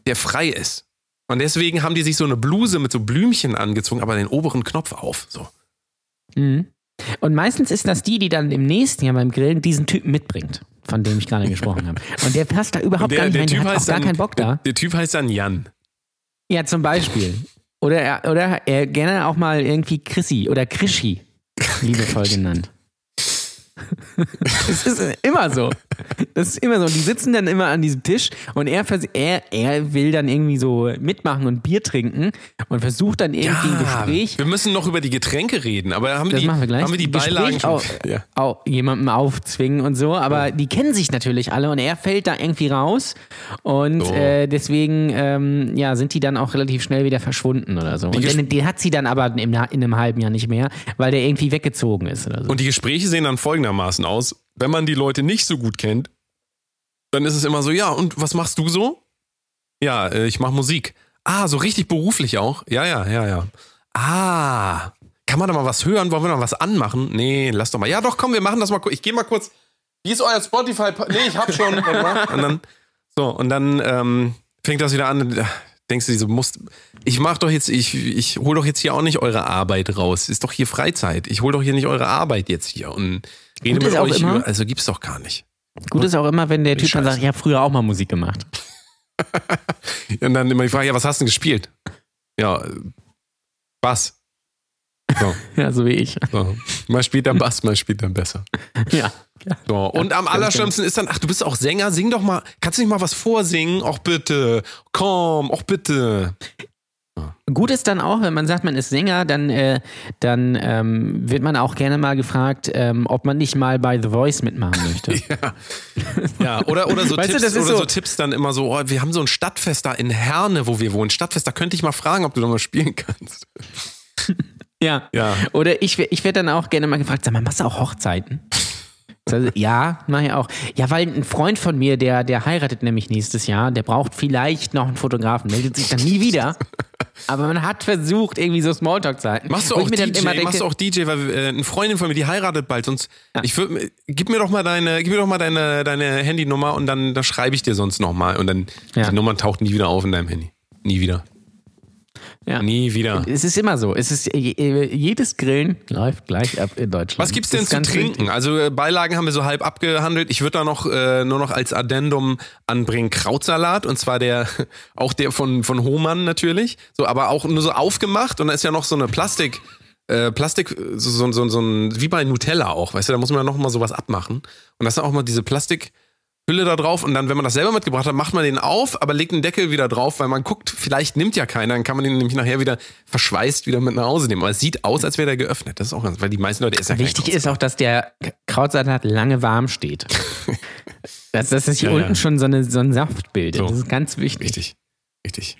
Speaker 6: der frei ist. Und deswegen haben die sich so eine Bluse mit so Blümchen angezogen, aber den oberen Knopf auf. So.
Speaker 7: Mhm. Und meistens ist das die, die dann im nächsten Jahr beim Grillen diesen Typen mitbringt, von dem ich gerade gesprochen habe. <laughs> Und der passt da überhaupt gar nicht rein, der hat auch gar
Speaker 6: dann,
Speaker 7: keinen Bock da.
Speaker 6: Der Typ heißt dann Jan.
Speaker 7: Ja, zum Beispiel. Oder, er- oder er gerne auch mal irgendwie Chrissy oder Krischi, liebevoll genannt. <laughs> Es ist immer so. Das ist immer so. Und die sitzen dann immer an diesem Tisch und er, vers- er, er will dann irgendwie so mitmachen und Bier trinken und versucht dann irgendwie ein Gespräch
Speaker 6: wir müssen noch über die Getränke reden, aber haben wir
Speaker 7: Das
Speaker 6: die,
Speaker 7: machen wir gleich.
Speaker 6: haben wir die
Speaker 7: Gespräch
Speaker 6: Beilagen schon?
Speaker 7: Auch,
Speaker 6: Ja.
Speaker 7: auch jemandem aufzwingen und so, aber die kennen sich natürlich alle und er fällt da irgendwie raus und
Speaker 6: So.
Speaker 7: äh, deswegen ja, ja, sind die dann auch relativ schnell wieder verschwunden oder so. Und
Speaker 6: Ges-
Speaker 7: den, den hat sie dann aber im, in einem halben Jahr nicht mehr, weil der irgendwie weggezogen ist oder so.
Speaker 6: Und die Gespräche sehen dann folgendermaßen aus. Wenn man die Leute nicht so gut kennt, dann ist es immer so, ja, und was machst du so? Ja, äh, ich mache Musik. Ah, so richtig beruflich auch? Ja, ja, ja, ja. Ah, kann man da mal was hören? Wollen wir noch was anmachen? Nee, lass doch mal. Ja, doch, komm, wir machen das mal kurz. Ich gehe mal kurz. Wie ist euer Spotify? Nee, ich hab schon. <laughs> Und dann, so, und dann ähm, fängt das wieder an. Da Denkst du, so musst, ich mach doch jetzt, ich, ich hol doch jetzt hier auch nicht eure Arbeit raus. Ist doch hier Freizeit. Ich hol doch hier nicht eure Arbeit jetzt hier und rede
Speaker 7: Gut
Speaker 6: mit euch
Speaker 7: immer-
Speaker 6: über. Also gibt's doch gar nicht.
Speaker 7: Gut ist auch immer, wenn der Typ dann sagt, ich habe früher auch mal Musik gemacht. <laughs>
Speaker 6: Und dann immer die Frage, ja, was hast du denn gespielt? Ja, Bass. So, <laughs>
Speaker 7: Ja, so wie ich.
Speaker 6: so. Mal spielt er Bass, mal spielt er besser. <laughs>
Speaker 7: Ja. ja.
Speaker 6: So. Und am
Speaker 7: ganz
Speaker 6: allerschlimmsten ist dann, ach, du bist auch Sänger, sing doch mal, kannst du nicht mal was vorsingen? Och bitte, komm, och bitte.
Speaker 7: Gut ist dann auch, wenn man sagt, man ist Sänger, dann, äh, dann ähm, wird man auch gerne mal gefragt, ähm, ob man nicht mal bei The Voice mitmachen möchte. <laughs>
Speaker 6: Ja, oder, oder so
Speaker 7: Weißt du,
Speaker 6: Tipps,
Speaker 7: ist
Speaker 6: oder so,
Speaker 7: so-
Speaker 6: Tipps dann immer so, oh, wir haben so ein Stadtfest da in Herne, wo wir wohnen. Stadtfest, da könnte ich mal fragen, ob du da mal spielen kannst. <laughs>
Speaker 7: Ja.
Speaker 6: Ja.
Speaker 7: Oder ich, ich werde dann auch gerne mal gefragt, sag mal, machst du auch Hochzeiten? Also, ja, mach ich auch. Ja, weil ein Freund von mir, der, der heiratet nämlich nächstes Jahr, der braucht vielleicht noch einen Fotografen, meldet sich dann nie wieder. Aber man hat versucht, irgendwie so Smalltalk-Zeiten.
Speaker 6: Machst du auch DJ?
Speaker 7: immer denke,
Speaker 6: machst du auch DJ? Weil äh, eine Freundin von mir, die heiratet bald. Sonst, ich würd, gib mir doch mal deine, gib mir doch mal deine, deine Handynummer und dann, dann schreibe ich dir sonst noch mal und dann
Speaker 7: Ja.
Speaker 6: die Nummer taucht nie wieder auf in deinem Handy. Nie wieder.
Speaker 7: Ja.
Speaker 6: Nie wieder.
Speaker 7: Es ist immer so. Es ist, äh, jedes Grillen läuft gleich ab in Deutschland.
Speaker 6: Was gibt's denn
Speaker 7: Das ist
Speaker 6: zu trinken? Also äh, Beilagen haben wir so halb abgehandelt. Ich würde da noch äh, nur noch als Addendum anbringen Krautsalat und zwar der <laughs> auch der von von Hohmann natürlich. So, aber auch nur so aufgemacht und da ist ja noch so eine Plastik äh, Plastik so, so, so, so ein wie bei Nutella auch, weißt du, da muss man ja noch mal sowas abmachen und das ist auch mal diese Plastik Hülle da drauf und dann, wenn man das selber mitgebracht hat, macht man den auf, aber legt den Deckel wieder drauf, weil man guckt, vielleicht nimmt ja keiner, dann kann man den nämlich nachher wieder verschweißt wieder mit nach Hause nehmen. Aber es sieht aus, als wäre der geöffnet. Das ist auch ganz, weil die meisten Leute essen ja
Speaker 7: Wichtig ist auch, dass der Krautsalat lange warm steht. dass, <laughs> dass das hier
Speaker 6: Ja, ja.
Speaker 7: unten schon so, eine, so ein Saft bildet.
Speaker 6: So.
Speaker 7: Das ist ganz wichtig.
Speaker 6: Richtig. Richtig.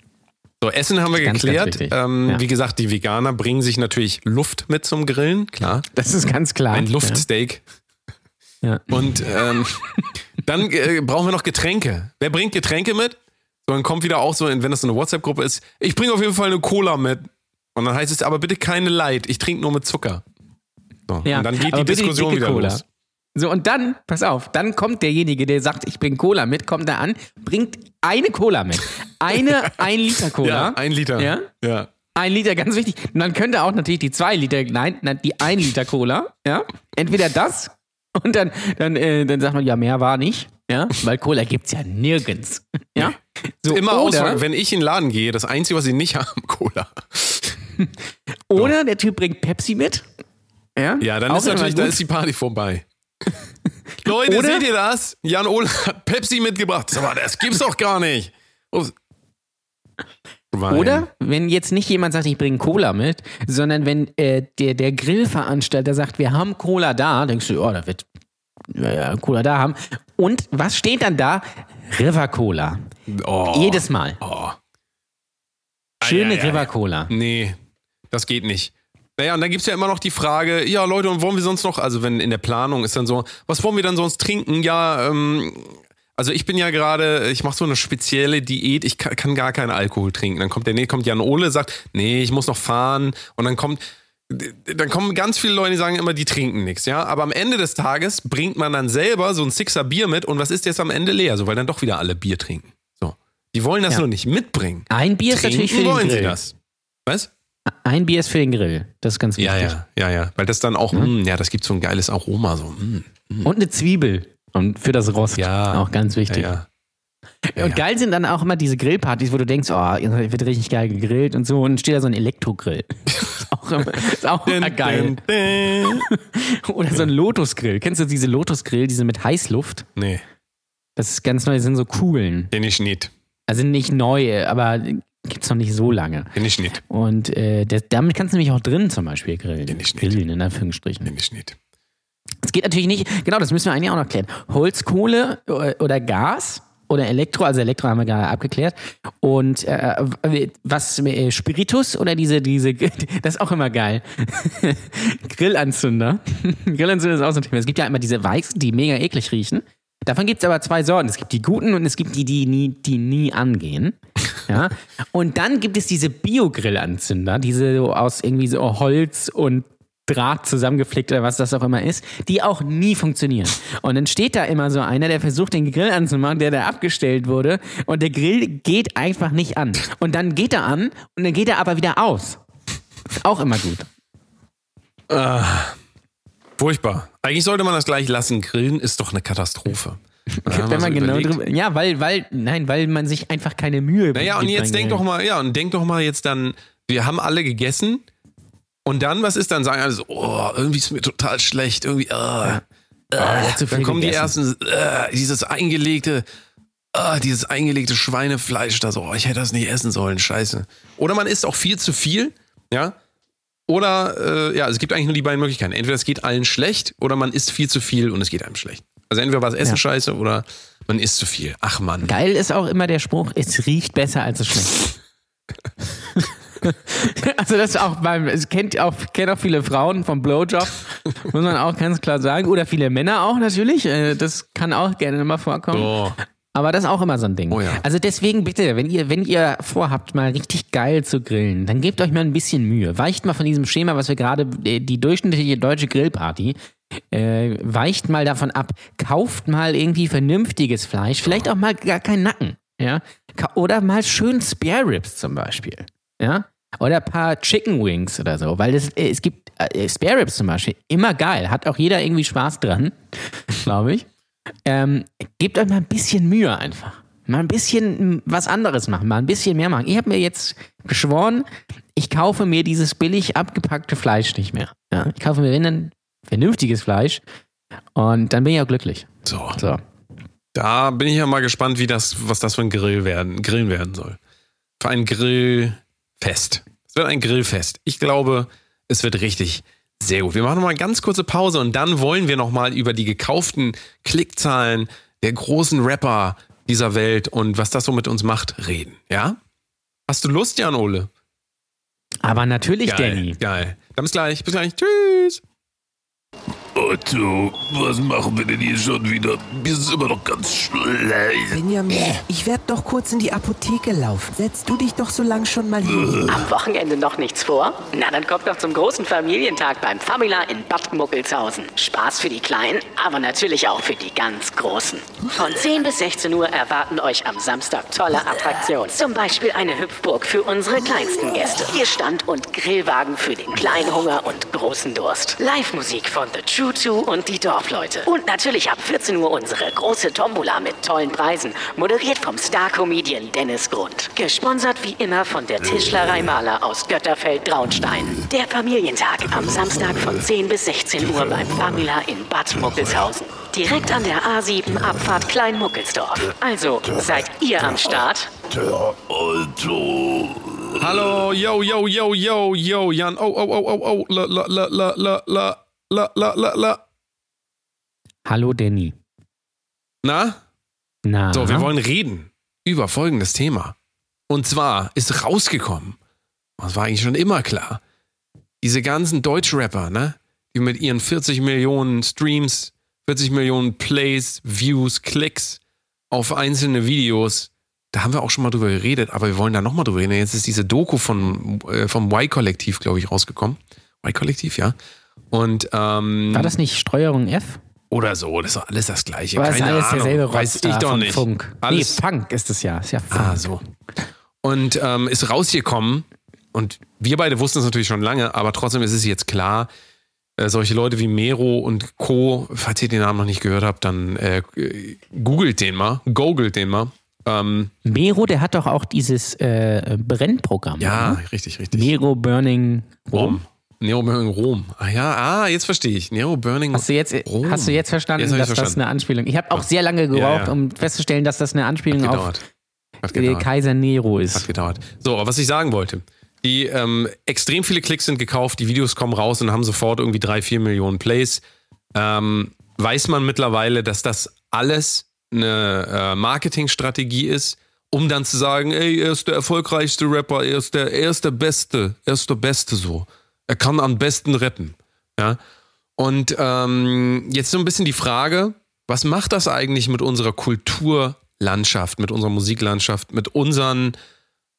Speaker 6: So, Essen haben wir
Speaker 7: Ganz, ganz
Speaker 6: geklärt.
Speaker 7: wichtig.
Speaker 6: ähm,
Speaker 7: Ja.
Speaker 6: Wie gesagt, die Veganer bringen sich natürlich Luft mit zum Grillen, klar.
Speaker 7: Das ist ganz klar.
Speaker 6: Ein Luftsteak.
Speaker 7: Ja.
Speaker 6: Und ähm, <laughs> dann äh, brauchen wir noch Getränke. Wer bringt Getränke mit? So, dann kommt wieder auch so, wenn das so eine WhatsApp-Gruppe ist, ich bringe auf jeden Fall eine Cola mit. Und dann heißt es, aber bitte keine Light, ich trinke nur mit Zucker. So,
Speaker 7: Ja,
Speaker 6: und dann geht die Diskussion wieder
Speaker 7: Cola.
Speaker 6: los.
Speaker 7: So, und dann, pass auf, dann kommt derjenige, der sagt, ich bring Cola mit, kommt da an, bringt eine Cola mit. Eine <laughs> ein Liter Cola.
Speaker 6: Ja, ein Liter.
Speaker 7: Ja?
Speaker 6: ja.
Speaker 7: Ein Liter, ganz wichtig. Und dann könnte auch natürlich die zwei Liter, nein, nein, die ein Liter Cola, ja. Entweder das und dann, dann, äh, dann sagt man, ja, mehr war nicht, ja, weil Cola gibt's ja nirgends, ja. So,
Speaker 6: Immer aus, wenn ich in den Laden gehe, das Einzige, was sie nicht <laughs> haben, Cola. <laughs>
Speaker 7: oder der Typ bringt Pepsi mit, ja.
Speaker 6: Ja, dann
Speaker 7: Auch
Speaker 6: ist natürlich, da ist die Party vorbei. <laughs> Leute,
Speaker 7: Oder-
Speaker 6: seht ihr das? Jan Ole hat Pepsi mitgebracht. Aber das gibt's doch gar nicht. Wein.
Speaker 7: Oder wenn jetzt nicht jemand sagt, ich bringe Cola mit, sondern wenn äh, der, der Grillveranstalter sagt, wir haben Cola da, denkst du, oh, da wird ja, ja, Cola da haben. Und was steht dann da? River Cola.
Speaker 6: Oh.
Speaker 7: Jedes Mal.
Speaker 6: Oh.
Speaker 7: Schöne
Speaker 6: ei, ei.
Speaker 7: River Cola.
Speaker 6: Nee, das geht nicht. Naja, und dann gibt's ja immer noch die Frage, ja Leute, und wollen wir sonst noch, also wenn in der Planung ist dann so, was wollen wir dann sonst trinken? Ja, ähm, Also ich bin ja gerade, ich mache so eine spezielle Diät, ich kann, kann gar keinen Alkohol trinken. Dann kommt der, nee, kommt Jan Ole, sagt, nee, ich muss noch fahren. Und dann kommt, dann kommen ganz viele Leute, die sagen immer, die trinken nichts, ja. Aber am Ende des Tages bringt man dann selber so ein Sixer Bier mit und was ist jetzt am Ende leer? So, weil dann doch wieder alle Bier trinken. So. Die wollen das
Speaker 7: Ja.
Speaker 6: nur nicht mitbringen.
Speaker 7: Ein Bier ist
Speaker 6: Trinken
Speaker 7: natürlich für den
Speaker 6: wollen sie
Speaker 7: Grill.
Speaker 6: das. Was?
Speaker 7: Ein Bier ist für den Grill. Das ist ganz wichtig.
Speaker 6: Ja, ja, ja, ja. Weil das dann auch, mm, ja, das gibt so ein geiles Aroma. So. Mm.
Speaker 7: Und eine Zwiebel. Und für das Rost.
Speaker 6: Ja.
Speaker 7: Auch ganz wichtig.
Speaker 6: Ja, ja.
Speaker 7: und
Speaker 6: ja.
Speaker 7: geil sind dann auch immer diese Grillpartys, wo du denkst, oh, jetzt wird richtig geil gegrillt und so. Und dann steht da so ein Elektrogrill. <laughs> ist auch immer, ist auch immer geil. <laughs> Oder so ein Lotusgrill. Kennst du diese Lotusgrill, diese mit Heißluft?
Speaker 6: Nee,
Speaker 7: Das ist ganz neu, das sind so Kugeln.
Speaker 6: den ich nicht.
Speaker 7: Also nicht neue, aber gibt's noch nicht so lange.
Speaker 6: Den ich nicht.
Speaker 7: Und äh, das, damit kannst du nämlich auch drin zum Beispiel grillen.
Speaker 6: Den ich nicht.
Speaker 7: Grillen, in Anführungsstrichen.
Speaker 6: Den ich nicht.
Speaker 7: Geht natürlich nicht, genau, das müssen wir eigentlich auch noch klären. Holzkohle äh, oder Gas oder Elektro, also Elektro haben wir gerade abgeklärt. Und äh, was, äh, Spiritus oder diese, diese, <laughs> das ist auch immer geil. <laughs> Grillanzünder. <laughs> Grillanzünder ist auch so ein Thema. Es gibt ja immer diese weißen, die mega eklig riechen. Davon gibt es aber zwei Sorten. Es gibt die guten und es gibt die, die nie, die nie angehen. Ja. Und dann gibt es diese Bio-Grillanzünder, diese so aus irgendwie so Holz und Draht zusammengeflickt oder was das auch immer ist, die auch nie funktionieren. Und dann steht da immer so einer, der versucht, den Grill anzumachen, der da abgestellt wurde und der Grill geht einfach nicht an. Und dann geht er an und dann geht er aber wieder aus. Ist auch immer gut.
Speaker 6: Furchtbar. Eigentlich sollte man das gleich lassen. Grillen ist doch eine Katastrophe. <laughs> Ja,
Speaker 7: Wenn
Speaker 6: so
Speaker 7: man genau
Speaker 6: überlegt.
Speaker 7: drüber, ja, weil, weil, nein, weil man sich einfach keine Mühe
Speaker 6: Naja, und jetzt denk doch mal, ja, und denk doch mal jetzt dann, wir haben alle gegessen und dann, was ist dann? Sagen alle so, oh, irgendwie ist mir total schlecht, irgendwie, äh,
Speaker 7: ja, zu viel
Speaker 6: dann kommen die ersten, äh, dieses eingelegte, äh, dieses eingelegte Schweinefleisch da so, oh, ich hätte das nicht essen sollen, scheiße. Oder man isst auch viel zu viel, ja. Oder, äh, ja, es gibt eigentlich nur die beiden Möglichkeiten. Entweder es geht allen schlecht oder man isst viel zu viel und es geht einem schlecht. Also entweder war das Essen
Speaker 7: Ja.
Speaker 6: scheiße oder man isst zu viel. Ach Mann.
Speaker 7: Geil ist auch immer der Spruch, es riecht besser als es schmeckt. <laughs> <laughs> also das ist auch beim, es kennt auch, kennt auch viele Frauen vom Blowjob, muss man auch ganz klar sagen. Oder viele Männer auch natürlich. äh, Das kann auch gerne mal vorkommen.
Speaker 6: Oh.
Speaker 7: Aber das ist auch immer so ein Ding.
Speaker 6: Oh ja.
Speaker 7: Also deswegen bitte, wenn ihr, wenn ihr vorhabt, mal richtig geil zu grillen, dann gebt euch mal ein bisschen Mühe. Weicht mal von diesem Schema, was wir gerade, äh, die durchschnittliche deutsche Grillparty, äh, weicht mal davon ab. Kauft mal irgendwie vernünftiges Fleisch, vielleicht auch mal gar keinen Nacken. Ja? Oder mal schön Spare Ribs zum Beispiel. Ja? Oder ein paar Chicken Wings oder so. Weil es, äh, es gibt äh, Spare Ribs zum Beispiel, immer geil. Hat auch jeder irgendwie Spaß dran, <laughs> glaube ich. Ähm, gebt euch mal ein bisschen Mühe einfach. Mal ein bisschen mm, was anderes machen, mal ein bisschen mehr machen. Ich habe mir jetzt geschworen, ich kaufe mir dieses billig abgepackte Fleisch nicht mehr. Ja, ich kaufe mir, wenn dann, vernünftiges Fleisch und dann bin ich auch glücklich.
Speaker 6: So.
Speaker 7: So.
Speaker 6: Da bin ich ja mal gespannt, wie das, was das für ein Grill werden, Grillen werden soll. Für ein Grillfest. Es wird ein Grillfest. Ich glaube, es wird richtig sehr gut. Wir machen noch mal eine ganz kurze Pause und dann wollen wir noch mal über die gekauften Klickzahlen der großen Rapper dieser Welt und was das so mit uns macht reden. Ja? Hast du Lust, Jan Ole?
Speaker 7: Aber natürlich,
Speaker 6: Geil,
Speaker 7: Danny.
Speaker 6: geil. Dann bis gleich. Bis gleich. Tschüss.
Speaker 1: Otto, was machen wir denn hier schon wieder? Mir ist immer noch ganz schlecht.
Speaker 9: Benjamin, ich werde doch kurz in die Apotheke laufen. Setz du dich doch so lang schon mal hin.
Speaker 3: Am Wochenende noch nichts vor? Na, dann kommt doch zum großen Familientag beim Famila in Bad Muckelshausen. Spaß für die Kleinen, aber natürlich auch für die ganz Großen. Von 10 bis 16 Uhr erwarten euch am Samstag tolle Attraktionen. Zum Beispiel eine Hüpfburg für unsere kleinsten Gäste. Bierstand und Grillwagen für den kleinen Hunger und großen Durst. Live-Musik von The True Two und die Dorfleute. Und natürlich ab 14 Uhr unsere große Tombola mit tollen Preisen. Moderiert vom Star-Comedian Dennis Grund. Gesponsert wie immer von der Tischlerei Maler aus Götterfeld-Traunstein. Der Familientag am Samstag von 10 bis 16 Uhr beim Famila in Bad Muckelshausen. Direkt an der A7 Abfahrt Klein-Muckelsdorf. Also, seid ihr am Start?
Speaker 1: Otto.
Speaker 6: Hallo, yo, yo, yo, yo, yo, Jan. Oh, oh, oh, oh, oh, la, la, la, la, la, la, la, la, la, la.
Speaker 7: Hallo, Danny.
Speaker 6: Na?
Speaker 7: Na,
Speaker 6: So, wir wollen reden über folgendes Thema. Und zwar ist rausgekommen, das war eigentlich schon immer klar, diese ganzen Deutschrapper, ne? Die mit ihren 40 Millionen Streams, 40 Millionen Plays, Views, Klicks auf einzelne Videos, da haben wir auch schon mal drüber geredet, aber wir wollen da nochmal drüber reden. Jetzt ist diese Doku von, äh, vom Y-Kollektiv, glaube ich, rausgekommen. Y-Kollektiv, ja. Und ähm,
Speaker 7: War das nicht Steuerung F?
Speaker 6: oder so, das ist doch alles das Gleiche.
Speaker 7: Das
Speaker 6: Keine
Speaker 7: alles
Speaker 6: Ahnung.
Speaker 7: derselbe
Speaker 6: Weiß ich doch nicht.
Speaker 7: Funk.
Speaker 6: Alles,
Speaker 7: Nee, Funk ist es ja. Ist ja Funk.
Speaker 6: Ah, so. Und ähm, ist rausgekommen und wir beide wussten es natürlich schon lange, aber trotzdem ist es jetzt klar, äh, solche Leute wie Mero und Co., falls ihr den Namen noch nicht gehört habt, dann äh, äh, googelt den mal, googelt den mal. Ähm,
Speaker 7: Mero, der hat doch auch dieses äh, Brennprogramm.
Speaker 6: ja,
Speaker 7: ne?
Speaker 6: richtig, richtig.
Speaker 7: Mero Burning
Speaker 6: Rom. Nero Burning Rom. Ah ja, ah, jetzt verstehe ich. Nero Burning
Speaker 7: Hast du jetzt,
Speaker 6: Rom.
Speaker 7: hast du jetzt verstanden,
Speaker 6: Jetzt
Speaker 7: dass das
Speaker 6: verstanden.
Speaker 7: eine Anspielung Ich habe auch sehr lange gebraucht,
Speaker 6: ja.
Speaker 7: um festzustellen, dass das eine Anspielung
Speaker 6: Hat
Speaker 7: auf.
Speaker 6: Hat
Speaker 7: äh. Kaiser Nero
Speaker 6: Hat
Speaker 7: ist.
Speaker 6: gedauert. So, aber was ich sagen wollte. Die ähm, extrem viele Klicks sind gekauft, die Videos kommen raus und haben sofort irgendwie drei, vier Millionen Plays. Ähm, weiß man mittlerweile, dass das alles eine äh, Marketingstrategie ist, um dann zu sagen, ey, er ist der erfolgreichste Rapper, er ist der, er ist der Beste, er ist der Beste so. Er kann am besten rappen. Ja. Und ähm, jetzt so ein bisschen die Frage, was macht das eigentlich mit unserer Kulturlandschaft, mit unserer Musiklandschaft, mit unseren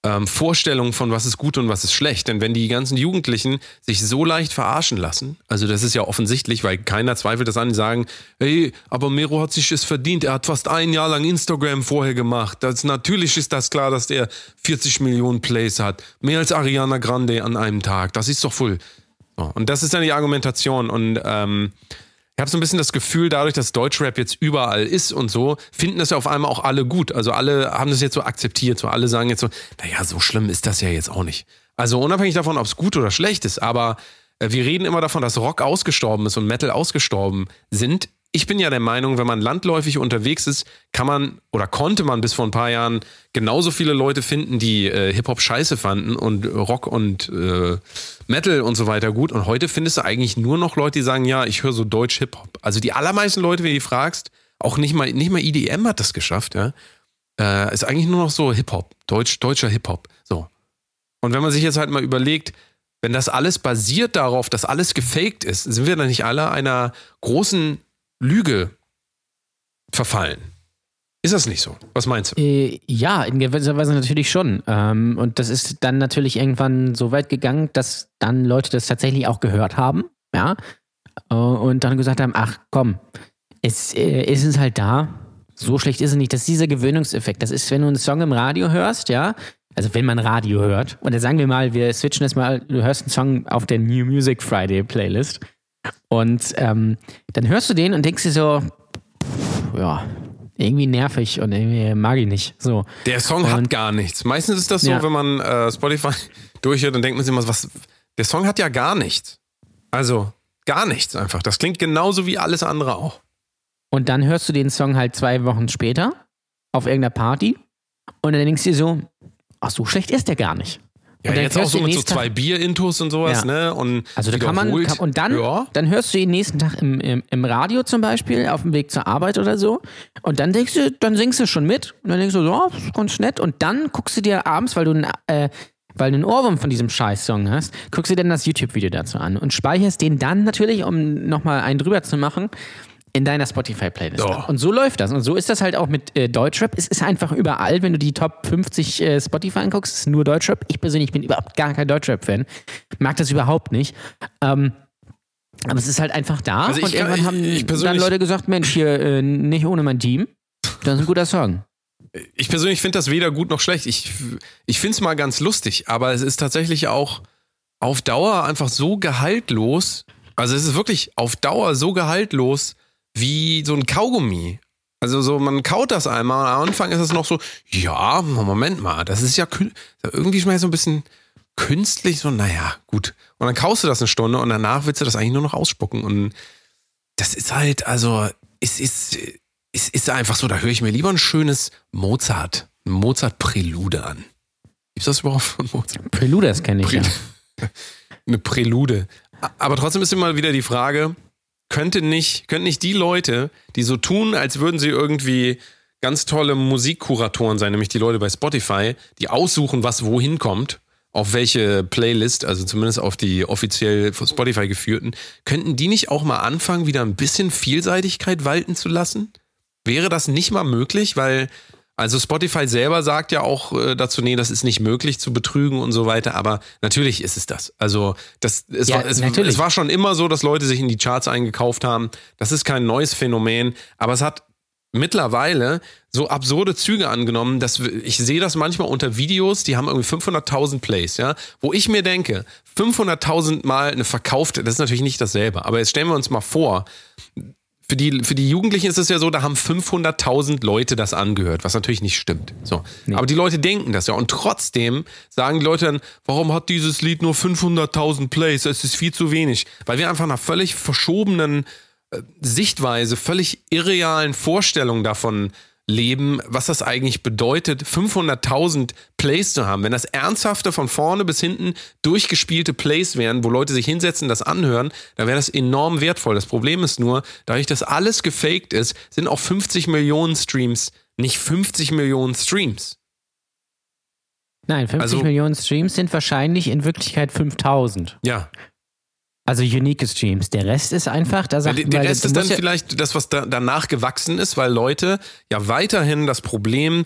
Speaker 6: ähm, Vorstellungen von was ist gut und was ist schlecht? Denn wenn die ganzen Jugendlichen sich so leicht verarschen lassen, also das ist ja offensichtlich, weil keiner zweifelt das an, die sagen, hey, aber Mero hat sich es verdient, er hat fast ein Jahr lang Instagram vorher gemacht. Das, natürlich ist das klar, dass der 40 Millionen Plays hat. Mehr als Ariana Grande an einem Tag. Das ist doch voll. So, und das ist dann die Argumentation. Und ähm, ich habe so ein bisschen das Gefühl, dadurch, dass Deutschrap jetzt überall ist und so, finden das ja auf einmal auch alle gut. Also alle haben das jetzt so akzeptiert. So alle sagen jetzt so, naja, so schlimm ist das ja jetzt auch nicht. Also unabhängig davon, ob es gut oder schlecht ist, aber äh, wir reden immer davon, dass Rock ausgestorben ist und Metal ausgestorben sind. Ich bin ja der Meinung, wenn man landläufig unterwegs ist, kann man oder konnte man bis vor ein paar Jahren genauso viele Leute finden, die äh, Hip-Hop scheiße fanden und Rock und äh, Metal und so weiter gut. Und heute findest du eigentlich nur noch Leute, die sagen, ja, ich höre so Deutsch Hip-Hop. Also die allermeisten Leute, wenn du die fragst, auch nicht mal, nicht mal IDM hat das geschafft, ja. Äh, ist eigentlich nur noch so Hip-Hop, Deutsch, deutscher Hip-Hop. So. Und wenn man sich jetzt halt mal überlegt, wenn das alles basiert darauf, dass alles gefaked ist, sind wir dann nicht alle einer großen Lüge verfallen? Ist das nicht so? Was meinst du?
Speaker 7: Äh, ja, in gewisser Weise natürlich schon. Ähm, und das ist dann natürlich irgendwann so weit gegangen, dass dann Leute das tatsächlich auch gehört haben, ja, äh, und dann gesagt haben, ach komm, es, äh, es ist halt da, so schlecht ist es nicht. Das ist dieser Gewöhnungseffekt. Das ist, wenn du einen Song im Radio hörst, ja, also wenn man Radio hört, und dann sagen wir mal, wir switchen jetzt mal, du hörst einen Song auf der New Music Friday Playlist und ähm, dann hörst du den und denkst dir so, pff, ja, irgendwie nervig und irgendwie mag ich nicht. So.
Speaker 6: Der Song hat
Speaker 7: Und-
Speaker 6: gar nichts. Meistens ist das so,
Speaker 7: Ja.
Speaker 6: wenn man äh, Spotify <laughs> durchhört, dann denkt man sich immer, was, der Song hat ja gar nichts. Also, gar nichts einfach. Das klingt genauso wie alles andere auch.
Speaker 7: Und dann hörst du den Song halt zwei Wochen später auf irgendeiner Party und dann denkst du dir so, ach, so schlecht ist der gar nicht.
Speaker 6: Ja,
Speaker 7: Und dann
Speaker 6: jetzt auch so mit so zwei Bier-Intos und sowas,
Speaker 7: Ja.
Speaker 6: ne? Und
Speaker 7: Also da kann man, kann, und dann,
Speaker 6: Ja.
Speaker 7: dann hörst du ihn nächsten Tag im, im, im Radio zum Beispiel, auf dem Weg zur Arbeit oder so. Und dann denkst du, dann singst du schon mit. Und dann denkst du, so, oh, ganz nett. Und dann guckst du dir abends, weil du einen, äh, weil du einen Ohrwurm von diesem Scheiß-Song hast, guckst du dir dann das YouTube-Video dazu an und speicherst den dann natürlich, um nochmal einen drüber zu machen, in deiner Spotify-Playlist.
Speaker 6: Ja.
Speaker 7: Und so läuft das. Und so ist das halt auch mit äh, Deutschrap. Es ist einfach überall, wenn du die Top 50 äh, Spotify anguckst, ist nur Deutschrap. Ich persönlich bin überhaupt gar kein Deutschrap-Fan. Mag das überhaupt nicht. Ähm, aber es ist halt einfach da.
Speaker 6: Also ich
Speaker 7: und irgendwann
Speaker 6: ich-
Speaker 7: haben
Speaker 6: ich
Speaker 7: dann Leute gesagt, Mensch, hier äh, nicht ohne mein Team. Das ist ein guter Song.
Speaker 6: Ich persönlich finde das weder gut noch schlecht. Ich, ich finde es mal ganz lustig, aber es ist tatsächlich auch auf Dauer einfach so gehaltlos. Also es ist wirklich auf Dauer so gehaltlos wie so ein Kaugummi. Also so, man kaut das einmal, am Anfang ist es noch so, ja, Moment mal, das ist ja irgendwie schon mal so ein bisschen künstlich, so, naja, gut. Und dann kaust du das eine Stunde und danach willst du das eigentlich nur noch ausspucken. Und das ist halt, also, es ist, es ist einfach so, da höre ich mir lieber ein schönes Mozart, ein Mozart-Prälude an. Gibt's das überhaupt von Mozart?
Speaker 7: Preludas kenne ich ja. <laughs>
Speaker 6: Eine Prälude. Aber trotzdem ist immer wieder die Frage, könnte nicht, könnten nicht die Leute, die so tun, als würden sie irgendwie ganz tolle Musikkuratoren sein, nämlich die Leute bei Spotify, die aussuchen, was wohin kommt, auf welche Playlist, also zumindest auf die offiziell von Spotify geführten, könnten die nicht auch mal anfangen, wieder ein bisschen Vielseitigkeit walten zu lassen? wäre das nicht mal möglich, weil also Spotify selber sagt ja auch äh, dazu, nee, das ist nicht möglich zu betrügen und so weiter, aber natürlich ist es das. Also das, es,
Speaker 7: Ja,
Speaker 6: war, es, es war schon immer so, dass Leute sich in die Charts eingekauft haben. Das ist kein neues Phänomen, aber es hat mittlerweile so absurde Züge angenommen, dass ich sehe das manchmal unter Videos, die haben irgendwie 500.000 Plays, ja, wo ich mir denke, 500.000 Mal eine verkaufte, das ist natürlich nicht dasselbe, aber jetzt stellen wir uns mal vor, für die, für die Jugendlichen ist es ja so, da haben 500.000 Leute das angehört, was natürlich nicht stimmt. So. Aber die Leute denken das ja. Und trotzdem sagen die Leute dann, warum hat dieses Lied nur 500.000 Plays? Es ist viel zu wenig. Weil wir einfach einer völlig verschobenen äh, Sichtweise, völlig irrealen Vorstellungen davon leben, was das eigentlich bedeutet, 500.000 Plays zu haben. Wenn das ernsthafte von vorne bis hinten durchgespielte Plays wären, wo Leute sich hinsetzen, das anhören, dann wäre das enorm wertvoll. Das Problem ist nur, dadurch, dass alles gefaked ist, sind auch 50 Millionen Streams nicht 50 Millionen Streams.
Speaker 7: Nein, 50
Speaker 6: Also-
Speaker 7: Millionen Streams sind wahrscheinlich in Wirklichkeit 5000.
Speaker 6: Ja.
Speaker 7: Also unique Streams. Der Rest ist einfach, da sagt
Speaker 6: Der, der Rest ist dann
Speaker 7: ja-
Speaker 6: vielleicht das, was da, danach gewachsen ist, weil Leute ja weiterhin das Problem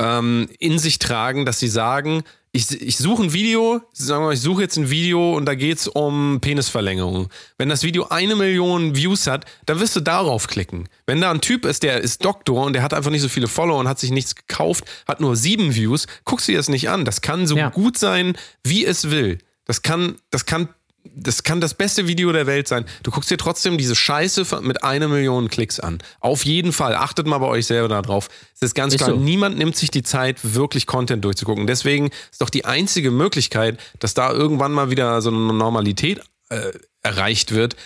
Speaker 6: ähm, in sich tragen, dass sie sagen, ich, ich suche ein Video, sagen wir mal, ich suche jetzt ein Video und da geht's um Penisverlängerung. Wenn das Video eine Million Views hat, dann wirst du darauf klicken. Wenn da ein Typ ist, der ist Doktor und der hat einfach nicht so viele Follower und hat sich nichts gekauft, hat nur sieben Views, guckst du dir das nicht an. Das kann so
Speaker 7: Ja.
Speaker 6: gut sein, wie es will. Das kann, das kann das kann das beste Video der Welt sein. Du guckst dir trotzdem diese Scheiße mit einer Million Klicks an. Auf jeden Fall. Achtet mal bei euch selber darauf. Es ist ganz
Speaker 7: Ist
Speaker 6: klar,
Speaker 7: so.
Speaker 6: niemand nimmt sich die Zeit, wirklich Content durchzugucken. Deswegen ist doch die einzige Möglichkeit, dass da irgendwann mal wieder so eine Normalität äh, erreicht wird,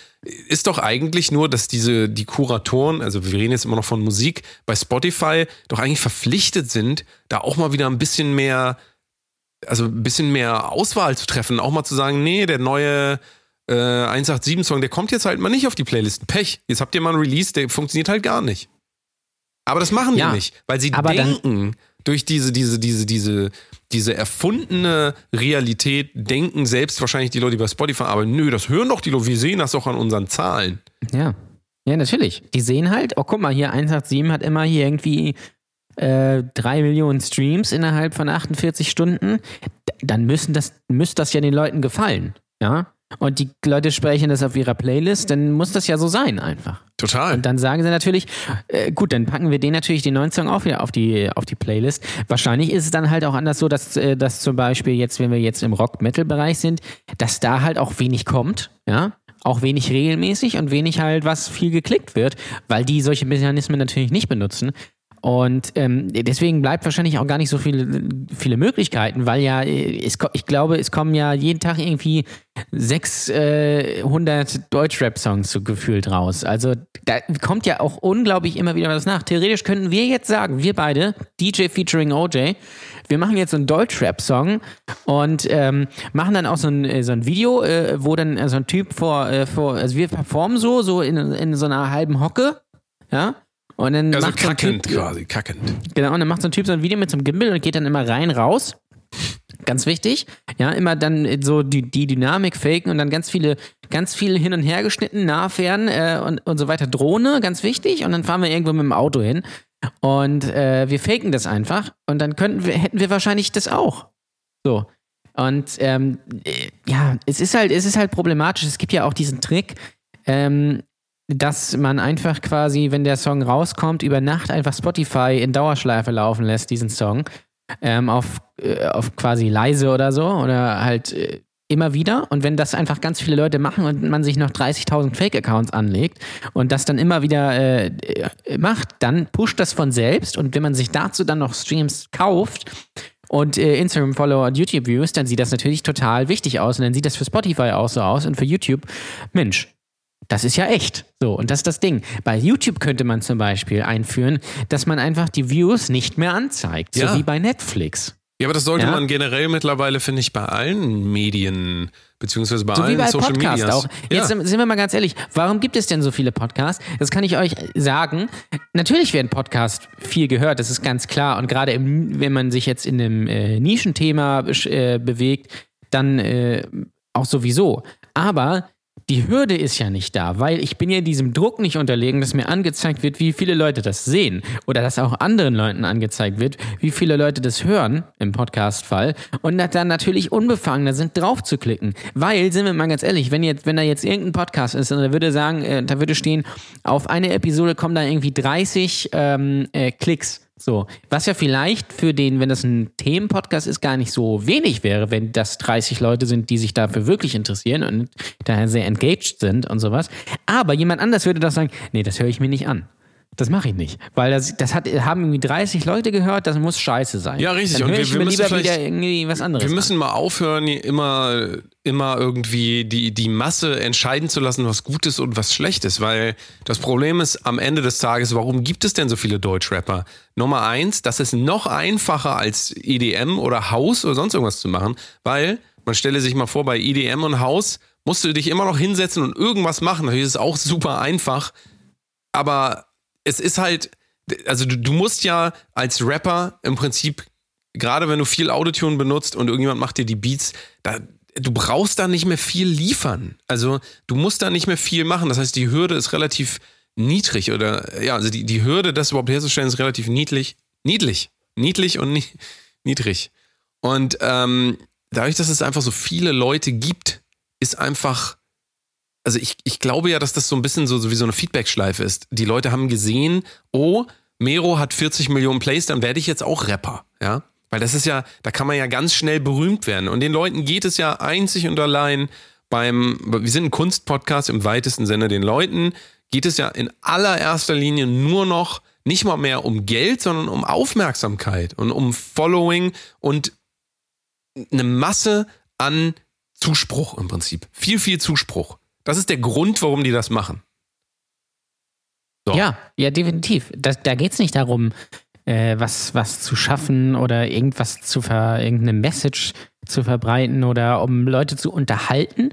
Speaker 6: ist doch eigentlich nur, dass diese, die Kuratoren, also wir reden jetzt immer noch von Musik, bei Spotify doch eigentlich verpflichtet sind, da auch mal wieder ein bisschen mehr also ein bisschen mehr Auswahl zu treffen, auch mal zu sagen, nee, der neue äh, 187-Song, der kommt jetzt halt mal nicht auf die Playlisten. Pech. Jetzt habt ihr mal einen Release, der funktioniert halt gar nicht. Aber das machen
Speaker 7: Ja,
Speaker 6: die nicht, weil sie
Speaker 7: aber
Speaker 6: denken, durch diese, diese, diese, diese, diese erfundene Realität denken selbst wahrscheinlich die Leute, die bei Spotify arbeiten, nö, das hören doch die Leute, wir sehen das doch an unseren Zahlen.
Speaker 7: Ja. Ja, natürlich. Die sehen halt, oh, guck mal, hier 187 hat immer hier irgendwie äh, 3 Millionen Streams innerhalb von 48 Stunden. Dann müssen das, müsste das ja den Leuten gefallen. Ja. Und die Leute sprechen das auf ihrer Playlist, dann muss das ja so sein einfach.
Speaker 6: Total.
Speaker 7: Und dann sagen sie natürlich, äh, gut, dann packen wir den natürlich den neuen Song auch wieder auf die, auf die Playlist. Wahrscheinlich ist es dann halt auch anders so, dass, äh, dass zum Beispiel jetzt, wenn wir jetzt im Rock-Metal-Bereich sind, dass da halt auch wenig kommt, ja. Auch wenig regelmäßig und wenig halt, was viel geklickt wird, weil die solche Mechanismen natürlich nicht benutzen. Und ähm, deswegen bleibt wahrscheinlich auch gar nicht so viele, viele Möglichkeiten, weil ja, äh, es, ich glaube, es kommen ja jeden Tag irgendwie 600 Deutschrap-Songs so gefühlt raus. Also da kommt ja auch unglaublich immer wieder was nach. Theoretisch könnten wir jetzt sagen, wir beide, DJ featuring OJ, wir machen jetzt so einen Deutschrap-Song und ähm, machen dann auch so ein, äh, so ein Video, äh, wo dann äh, so ein Typ vor, äh, vor, also wir performen so, so in, in so einer halben Hocke, ja. Und dann
Speaker 6: Also
Speaker 7: macht so ein
Speaker 6: kackend
Speaker 7: typ,
Speaker 6: quasi, kackend.
Speaker 7: Genau, und dann macht so ein Typ so ein Video mit so einem Gimbal und geht dann immer rein, raus. Ganz wichtig. Ja, immer dann so die, die Dynamik faken und dann ganz viele, ganz viel hin und her geschnitten, nah, fern äh, und, und so weiter. Drohne, ganz wichtig. Und dann fahren wir irgendwo mit dem Auto hin. Und äh, wir faken das einfach. Und dann könnten wir, hätten wir wahrscheinlich das auch. So. Und ähm, äh, ja, es ist halt, es ist halt problematisch. Es gibt ja auch diesen Trick, ähm, dass man einfach quasi, wenn der Song rauskommt, über Nacht einfach Spotify in Dauerschleife laufen lässt, diesen Song, ähm, auf, äh, auf quasi leise oder so oder halt äh, immer wieder. Und wenn das einfach ganz viele Leute machen und man sich noch 30.000 Fake-Accounts anlegt und das dann immer wieder äh, äh, macht, dann pusht das von selbst. Und wenn man sich dazu dann noch Streams kauft, und äh, Instagram-Follower und YouTube-Views, dann sieht das natürlich total wichtig aus. Und dann sieht das für Spotify auch so aus und für YouTube, Mensch, das ist ja echt. So, und das ist das Ding. Bei YouTube könnte man zum Beispiel einführen, dass man einfach die Views nicht mehr anzeigt.
Speaker 6: Ja.
Speaker 7: So wie bei Netflix.
Speaker 6: Ja, aber das sollte
Speaker 7: Ja.
Speaker 6: man generell mittlerweile, finde ich, bei allen Medien, beziehungsweise bei
Speaker 7: So
Speaker 6: allen
Speaker 7: wie bei
Speaker 6: Social Medias.
Speaker 7: auch. Jetzt
Speaker 6: ja.
Speaker 7: sind wir mal ganz ehrlich, warum gibt es denn so viele Podcasts? Das kann ich euch sagen. Natürlich werden Podcasts viel gehört, das ist ganz klar. Und gerade im, wenn man sich jetzt in einem äh, Nischenthema äh, bewegt, dann äh, auch sowieso. Aber die Hürde ist ja nicht da, weil ich bin ja diesem Druck nicht unterlegen, dass mir angezeigt wird, wie viele Leute das sehen. Oder dass auch anderen Leuten angezeigt wird, wie viele Leute das hören im Podcast-Fall. Und dann natürlich unbefangener sind, drauf zu klicken. Weil, sind wir mal ganz ehrlich, wenn jetzt, wenn da jetzt irgendein Podcast ist und da würde sagen, äh, da würde stehen, auf eine Episode kommen da irgendwie 30 ähm, äh, Klicks so, was ja vielleicht für den, wenn das ein Themenpodcast ist, gar nicht so wenig wäre, wenn das 30 Leute sind, die sich dafür wirklich interessieren und daher sehr engaged sind und sowas. Aber jemand anders würde doch sagen, nee, das höre ich mir nicht an. Das mache ich nicht, weil das, das hat, haben irgendwie 30 Leute gehört, das muss scheiße sein.
Speaker 6: Ja, richtig.
Speaker 7: Dann
Speaker 6: Und wir-
Speaker 7: ich
Speaker 6: wir müssen
Speaker 7: lieber wieder irgendwie was anderes
Speaker 6: Wir müssen
Speaker 7: an.
Speaker 6: mal aufhören, immer, immer irgendwie die, die Masse entscheiden zu lassen, was gut ist und was schlecht ist. Weil das Problem ist am Ende des Tages, warum gibt es denn so viele Deutschrapper? Nummer eins, das ist noch einfacher als EDM oder House oder sonst irgendwas zu machen, weil man stelle sich mal vor, bei EDM und House musst du dich immer noch hinsetzen und irgendwas machen. Natürlich ist es auch super einfach, aber es ist halt, also du, du musst ja als Rapper im Prinzip, gerade wenn du viel Autotune benutzt und irgendjemand macht dir die Beats, da, du brauchst da nicht mehr viel liefern. Also du musst da nicht mehr viel machen. Das heißt, die Hürde ist relativ niedrig oder ja, also die, die Hürde, das überhaupt herzustellen, ist relativ niedlich. Niedlich. Niedlich und ni niedrig. Und ähm, dadurch, dass es einfach so viele Leute gibt, ist einfach also ich, ich glaube ja, dass das so ein bisschen so, so wie so eine Feedback-Schleife ist. Die Leute haben gesehen, oh, Mero hat 40 Millionen Plays, dann werde ich jetzt auch Rapper, ja. Weil das ist ja, da kann man ja ganz schnell berühmt werden. Und den Leuten geht es ja einzig und allein beim, wir sind ein Kunstpodcast im weitesten Sinne, den Leuten geht es ja in allererster Linie nur noch nicht mal mehr um Geld, sondern um Aufmerksamkeit und um Following und eine Masse an Zuspruch im Prinzip. Viel, viel Zuspruch. Das ist der Grund, warum die das machen. So.
Speaker 7: Ja, ja, definitiv. Das, da geht es nicht darum, äh, was, was zu schaffen oder irgendwas zu ver, irgendeine Message zu verbreiten oder um Leute zu unterhalten,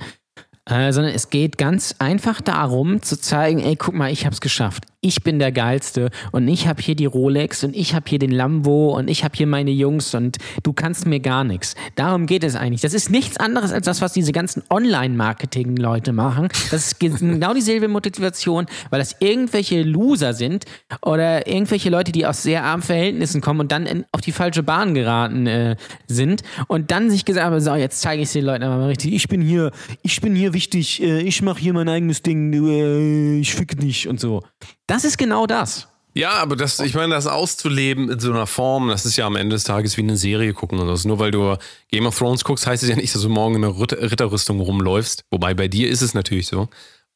Speaker 7: äh, sondern es geht ganz einfach darum zu zeigen, ey, guck mal, ich hab's geschafft. Ich bin der Geilste und ich habe hier die Rolex und ich habe hier den Lambo und ich habe hier meine Jungs und du kannst mir gar nichts. Darum geht es eigentlich. Das ist nichts anderes als das, was diese ganzen Online-Marketing-Leute machen. Das ist <laughs> genau dieselbe Motivation, weil das irgendwelche Loser sind oder irgendwelche Leute, die aus sehr armen Verhältnissen kommen und dann in, auf die falsche Bahn geraten äh, sind und dann sich gesagt haben, so, jetzt zeige ich den Leuten aber mal richtig, ich bin hier, ich bin hier wichtig, äh, ich mache hier mein eigenes Ding, äh, ich fick nicht und so. Das ist genau das.
Speaker 6: Ja, aber das, ich meine, das auszuleben in so einer Form, das ist ja am Ende des Tages wie eine Serie gucken oder so. Nur weil du Game of Thrones guckst, heißt es ja nicht, dass du morgen in einer Ritter- Ritterrüstung rumläufst. Wobei bei dir ist es natürlich so.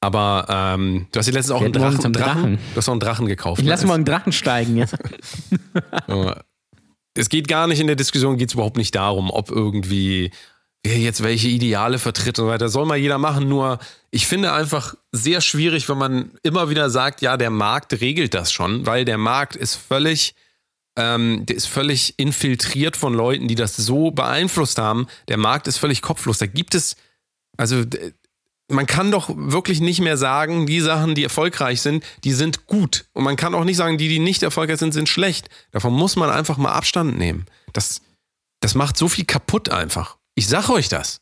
Speaker 6: Aber ähm, du hast dir letztens auch einen Drachen, Drachen.
Speaker 7: Drachen.
Speaker 6: Du hast auch einen Drachen gekauft.
Speaker 7: Ich
Speaker 6: ne?
Speaker 7: lasse mal einen Drachen steigen, ja. <laughs>
Speaker 6: Es geht gar nicht in der Diskussion, geht es überhaupt nicht darum, ob irgendwie jetzt welche Ideale vertritt und so weiter. Soll mal jeder machen, nur ich finde einfach sehr schwierig, wenn man immer wieder sagt, ja, der Markt regelt das schon, weil der Markt ist völlig, ähm, der ist völlig infiltriert von Leuten, die das so beeinflusst haben. Der Markt ist völlig kopflos. Da gibt es, also man kann doch wirklich nicht mehr sagen, die Sachen, die erfolgreich sind, die sind gut. Und man kann auch nicht sagen, die, die nicht erfolgreich sind, sind schlecht. Davon muss man einfach mal Abstand nehmen. Das, das macht so viel kaputt einfach. Ich sag euch das.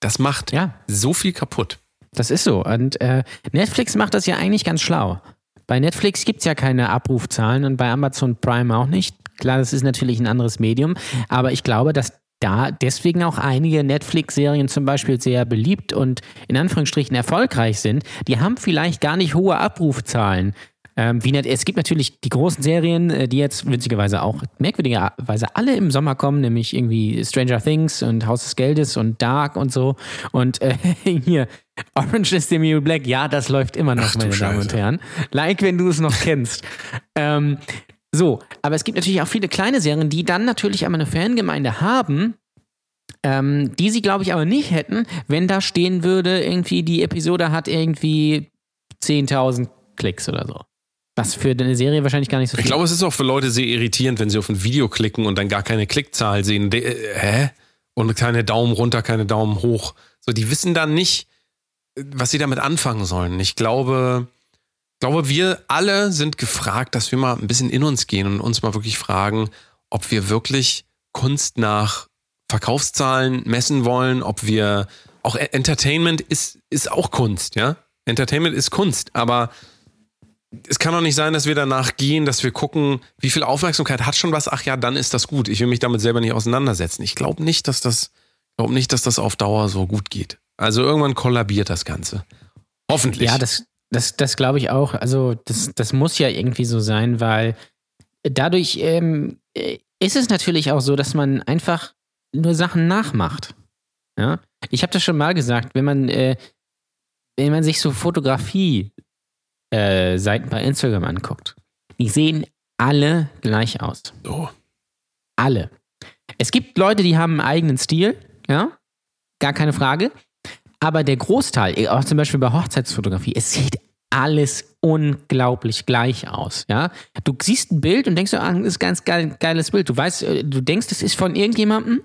Speaker 6: Das macht
Speaker 7: Ja.
Speaker 6: so viel kaputt.
Speaker 7: Das ist so. Und äh, Netflix macht das ja eigentlich ganz schlau. Bei Netflix gibt es ja keine Abrufzahlen und bei Amazon Prime auch nicht. Klar, das ist natürlich ein anderes Medium, aber ich glaube, dass da deswegen auch einige Netflix-Serien zum Beispiel sehr beliebt und in Anführungsstrichen erfolgreich sind. Die haben vielleicht gar nicht hohe Abrufzahlen. Ähm, wie es gibt natürlich die großen Serien, äh, die jetzt witzigerweise auch merkwürdigerweise alle im Sommer kommen, nämlich irgendwie Stranger Things und Haus des Geldes und Dark und so. Und äh, <laughs> hier, Orange is the New Black, ja, das läuft immer noch,
Speaker 6: Ach
Speaker 7: meine Damen und. Herren. Like, wenn du es noch kennst. <laughs> ähm, so, aber es gibt natürlich auch viele kleine Serien, die dann natürlich einmal eine Fangemeinde haben, ähm, die sie, glaube ich, aber nicht hätten, wenn da stehen würde, irgendwie die Episode hat irgendwie 10.000 Klicks oder so. Was für eine Serie wahrscheinlich gar nicht so viel
Speaker 6: Ich glaube, es ist auch für Leute sehr irritierend, wenn sie auf ein Video klicken und dann gar keine Klickzahl sehen. De äh, hä? Und keine Daumen runter, keine Daumen hoch. So, die wissen dann nicht, was sie damit anfangen sollen. Ich glaube, glaube, wir alle sind gefragt, dass wir mal ein bisschen in uns gehen und uns mal wirklich fragen, ob wir wirklich Kunst nach Verkaufszahlen messen wollen, ob wir auch E- Entertainment ist, ist auch Kunst, ja. Entertainment ist Kunst, aber es kann doch nicht sein, dass wir danach gehen, dass wir gucken, wie viel Aufmerksamkeit hat schon was. Ach ja, dann ist das gut. Ich will mich damit selber nicht auseinandersetzen. Ich glaube nicht, dass das, glaube nicht, dass das auf Dauer so gut geht. Also irgendwann kollabiert das Ganze. Hoffentlich.
Speaker 7: Ja, das, das, das glaube ich auch. Also, das, das muss ja irgendwie so sein, weil dadurch ähm, äh, ist es natürlich auch so, dass man einfach nur Sachen nachmacht. Ja? Ich habe das schon mal gesagt, wenn man, äh, wenn man sich so Fotografie äh, Seiten bei Instagram anguckt, die sehen alle gleich aus.
Speaker 6: So.
Speaker 7: Alle. Es gibt Leute, die haben einen eigenen Stil, ja, gar keine Frage. Aber der Großteil, auch zum Beispiel bei Hochzeitsfotografie, es sieht alles unglaublich gleich aus, ja. Du siehst ein Bild und denkst, ah, das ist ein ganz geil, geiles Bild. Du weißt, äh, du denkst, es ist von irgendjemandem,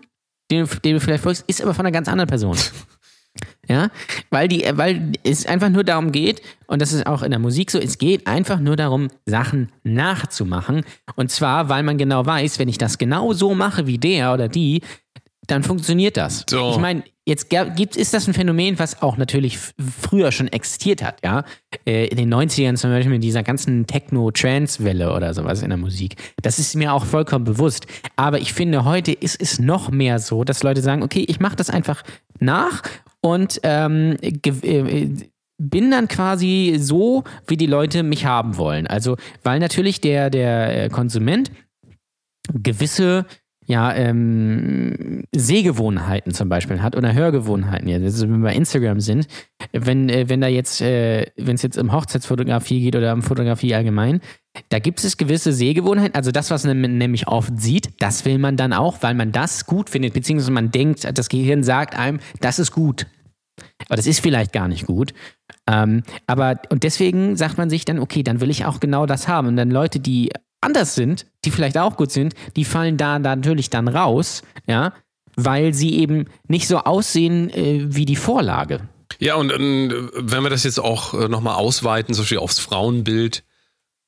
Speaker 7: den, den du vielleicht folgst, ist aber von einer ganz anderen Person. <laughs> Ja, weil die, weil es einfach nur darum geht, und das ist auch in der Musik so, es geht einfach nur darum, Sachen nachzumachen. Und zwar, weil man genau weiß, wenn ich das genau so mache wie der oder die, dann funktioniert das.
Speaker 6: So.
Speaker 7: Ich meine, jetzt gibt, ist das ein Phänomen, was auch natürlich früher schon existiert hat, ja. Äh, In den 90ern zum Beispiel mit dieser ganzen Techno-Trance-Welle oder sowas in der Musik. Das ist mir auch vollkommen bewusst. Aber ich finde, heute ist es noch mehr so, dass Leute sagen, okay, ich mache das einfach nach und ähm, äh, bin dann quasi so, wie die Leute mich haben wollen. Also, weil natürlich der, der äh, Konsument gewisse ja, ähm, Sehgewohnheiten zum Beispiel hat oder Hörgewohnheiten. Ja, wenn wir bei Instagram sind, wenn, äh, wenn da jetzt, äh, wenn es jetzt um Hochzeitsfotografie geht oder um Fotografie allgemein, da gibt es gewisse Sehgewohnheiten, also das, was man nämlich oft sieht, das will man dann auch, weil man das gut findet, beziehungsweise man denkt, das Gehirn sagt einem, das ist gut. Aber das ist vielleicht gar nicht gut. Ähm, aber, und deswegen sagt man sich dann, okay, dann will ich auch genau das haben. Und dann Leute, die anders sind, die vielleicht auch gut sind, die fallen da, da natürlich dann raus, ja, weil sie eben nicht so aussehen äh, wie die Vorlage.
Speaker 6: Ja, und ähm, wenn wir das jetzt auch äh, nochmal ausweiten, zum Beispiel aufs Frauenbild.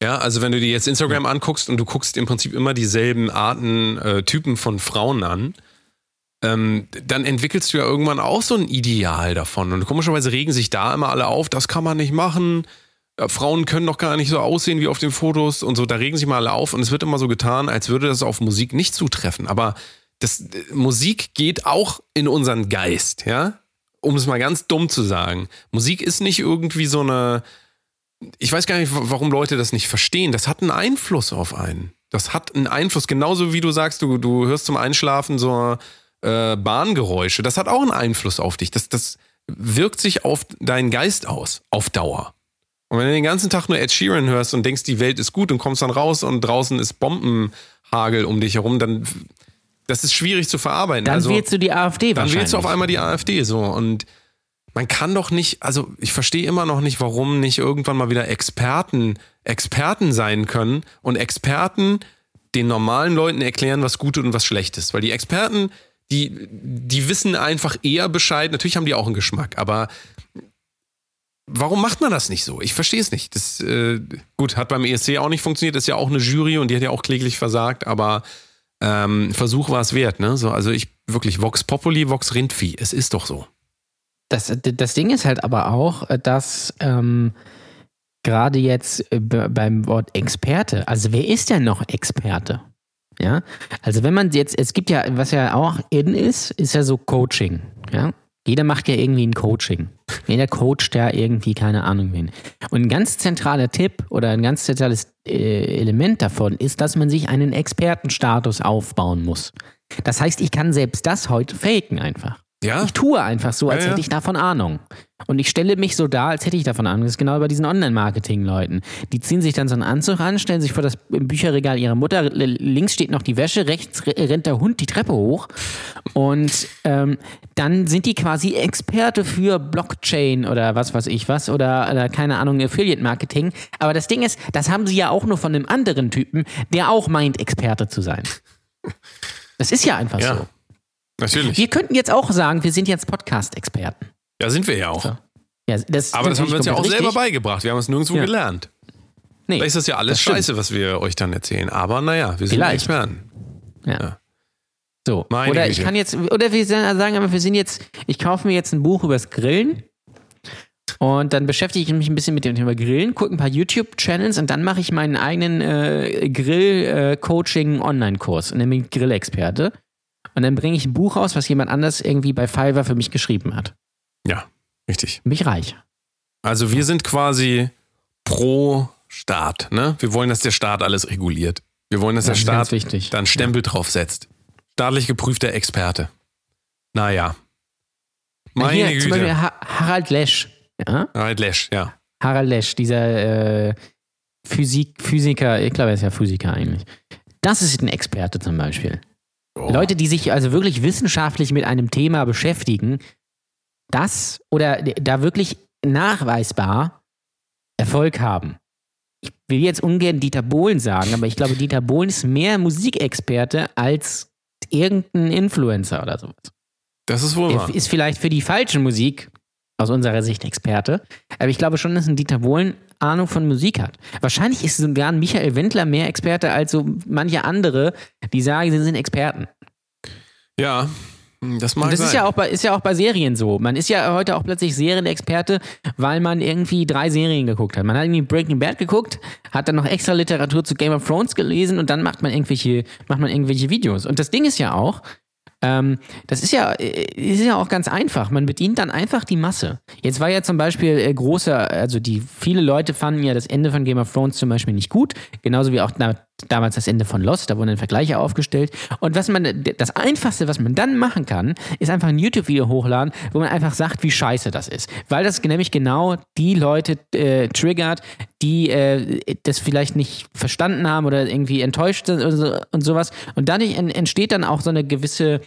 Speaker 6: Ja, also wenn du dir jetzt Instagram anguckst und du guckst im Prinzip immer dieselben Arten, äh, Typen von Frauen an, ähm, dann entwickelst du ja irgendwann auch so ein Ideal davon. Und komischerweise regen sich da immer alle auf, das kann man nicht machen. Äh, Frauen können doch gar nicht so aussehen wie auf den Fotos und so. Da regen sich mal alle auf und es wird immer so getan, als würde das auf Musik nicht zutreffen. Aber das, äh, Musik geht auch in unseren Geist, ja? Um es mal ganz dumm zu sagen. Musik ist nicht irgendwie so eine. Ich weiß gar nicht, wa- warum Leute das nicht verstehen. Das hat einen Einfluss auf einen. Das hat einen Einfluss. Genauso wie du sagst, du, du hörst zum Einschlafen so äh, Bahngeräusche. Das hat auch einen Einfluss auf dich. Das, das wirkt sich auf deinen Geist aus, auf Dauer. Und wenn du den ganzen Tag nur Ed Sheeran hörst und denkst, die Welt ist gut und kommst dann raus und draußen ist Bombenhagel um dich herum, dann das ist schwierig zu verarbeiten.
Speaker 7: Dann
Speaker 6: also,
Speaker 7: wählst du die AfD
Speaker 6: dann wählst du auf einmal die AfD so und man kann doch nicht, also ich verstehe immer noch nicht, warum nicht irgendwann mal wieder Experten, Experten sein können und Experten den normalen Leuten erklären, was gut und was schlecht ist. Weil die Experten, die, die wissen einfach eher Bescheid. Natürlich haben die auch einen Geschmack, aber warum macht man das nicht so? Ich verstehe es nicht. Das, äh, gut, hat beim ESC auch nicht funktioniert, ist ja auch eine Jury und die hat ja auch kläglich versagt, aber ähm, Versuch war es wert, ne? So, also ich wirklich Vox Populi, Vox Rindvieh. Es ist doch so.
Speaker 7: Das, das Ding ist halt aber auch, dass ähm, gerade jetzt be- beim Wort Experte, also wer ist denn noch Experte? Ja, also wenn man jetzt, es gibt ja, was ja auch in ist, ist ja so Coaching. Ja, jeder macht ja irgendwie ein Coaching. Jeder coacht ja irgendwie, keine Ahnung wen. Und ein ganz zentraler Tipp oder ein ganz zentrales äh, Element davon ist, dass man sich einen Expertenstatus aufbauen muss. Das heißt, ich kann selbst das heute faken einfach.
Speaker 6: Ja?
Speaker 7: Ich tue einfach so, als
Speaker 6: Ja, ja.
Speaker 7: hätte ich davon Ahnung. Und ich stelle mich so dar, als hätte ich davon Ahnung. Das ist genau bei diesen Online-Marketing-Leuten. Die ziehen sich dann so einen Anzug an, stellen sich vor das Bücherregal ihrer Mutter. Links steht noch die Wäsche, rechts re- rennt der Hund die Treppe hoch. Und ähm, dann sind die quasi Experte für Blockchain oder was weiß ich was oder, oder keine Ahnung, Affiliate-Marketing. Aber das Ding ist, das haben sie ja auch nur von einem anderen Typen, der auch meint, Experte zu sein. Das ist ja einfach
Speaker 6: Ja.
Speaker 7: so.
Speaker 6: Natürlich.
Speaker 7: Wir könnten jetzt auch sagen, wir sind jetzt Podcast-Experten.
Speaker 6: Ja, sind wir ja auch.
Speaker 7: So. Ja, das
Speaker 6: Aber das haben wir uns ja auch
Speaker 7: komplett
Speaker 6: selber
Speaker 7: richtig.
Speaker 6: beigebracht. Wir haben es nirgendwo
Speaker 7: Ja.
Speaker 6: gelernt.
Speaker 7: Nee,
Speaker 6: Vielleicht ist das ja alles
Speaker 7: das
Speaker 6: scheiße, was wir euch dann erzählen. Aber naja, wir sind
Speaker 7: Vielleicht.
Speaker 6: Experten.
Speaker 7: Ja.
Speaker 6: Ja.
Speaker 7: So.
Speaker 6: Meine
Speaker 7: oder ich
Speaker 6: Güte.
Speaker 7: kann jetzt, oder wir sagen aber, wir sind jetzt, ich kaufe mir jetzt ein Buch übers Grillen und dann beschäftige ich mich ein bisschen mit dem Thema Grillen, gucke ein paar YouTube-Channels und dann mache ich meinen eigenen äh, Grill-Coaching-Online-Kurs und dann bin ich Grillexperte. Und dann bringe ich ein Buch raus, was jemand anders irgendwie bei Fiverr für mich geschrieben hat.
Speaker 6: Ja, richtig.
Speaker 7: Bin ich reich.
Speaker 6: Also wir sind quasi pro Staat, ne? Wir wollen, dass der Staat alles reguliert. Wir wollen, dass der
Speaker 7: Das ist ganz
Speaker 6: Staat da einen Stempel drauf setzt. Staatlich geprüfter Experte. Naja. Meine
Speaker 7: Hier zum Beispiel
Speaker 6: Güte.
Speaker 7: ha Harald Lesch. Ja?
Speaker 6: Harald Lesch, ja.
Speaker 7: Harald Lesch, dieser äh, Physik, Physiker, ich glaube, er ist ja Physiker eigentlich. Das ist ein Experte zum Beispiel.
Speaker 6: Oh.
Speaker 7: Leute, die sich also wirklich wissenschaftlich mit einem Thema beschäftigen, das oder da wirklich nachweisbar Erfolg haben. Ich will jetzt ungern Dieter Bohlen sagen, aber ich glaube, Dieter Bohlen ist mehr Musikexperte als irgendein Influencer oder sowas.
Speaker 6: Das ist wohl wahr.
Speaker 7: Ist vielleicht für die falsche Musik aus unserer Sicht Experte, aber ich glaube schon, dass ein Dieter Bohlen Ahnung von Musik hat. Wahrscheinlich ist sogar ein Michael Wendler mehr Experte als so manche andere, die sagen, sie sind Experten.
Speaker 6: Ja, das mag
Speaker 7: Und das
Speaker 6: sein.
Speaker 7: ist ja, auch bei, ist ja auch bei Serien so. Man ist ja heute auch plötzlich Serienexperte, weil man irgendwie drei Serien geguckt hat. Man hat irgendwie Breaking Bad geguckt, hat dann noch extra Literatur zu Game of Thrones gelesen und dann macht man irgendwelche, macht man irgendwelche Videos. Und das Ding ist ja auch, ähm, das ist ja, äh, ist ja auch ganz einfach. Man bedient dann einfach die Masse. Jetzt war ja zum Beispiel äh, großer, also die viele Leute fanden ja das Ende von Game of Thrones zum Beispiel nicht gut, genauso wie auch na, damals das Ende von Lost. Da wurden dann Vergleiche aufgestellt. Und was man, das Einfachste, was man dann machen kann, ist einfach ein YouTube-Video hochladen, wo man einfach sagt, wie scheiße das ist, weil das nämlich genau die Leute äh, triggert, die äh, das vielleicht nicht verstanden haben oder irgendwie enttäuscht sind und, so, und sowas. Und dadurch en entsteht dann auch so eine gewisse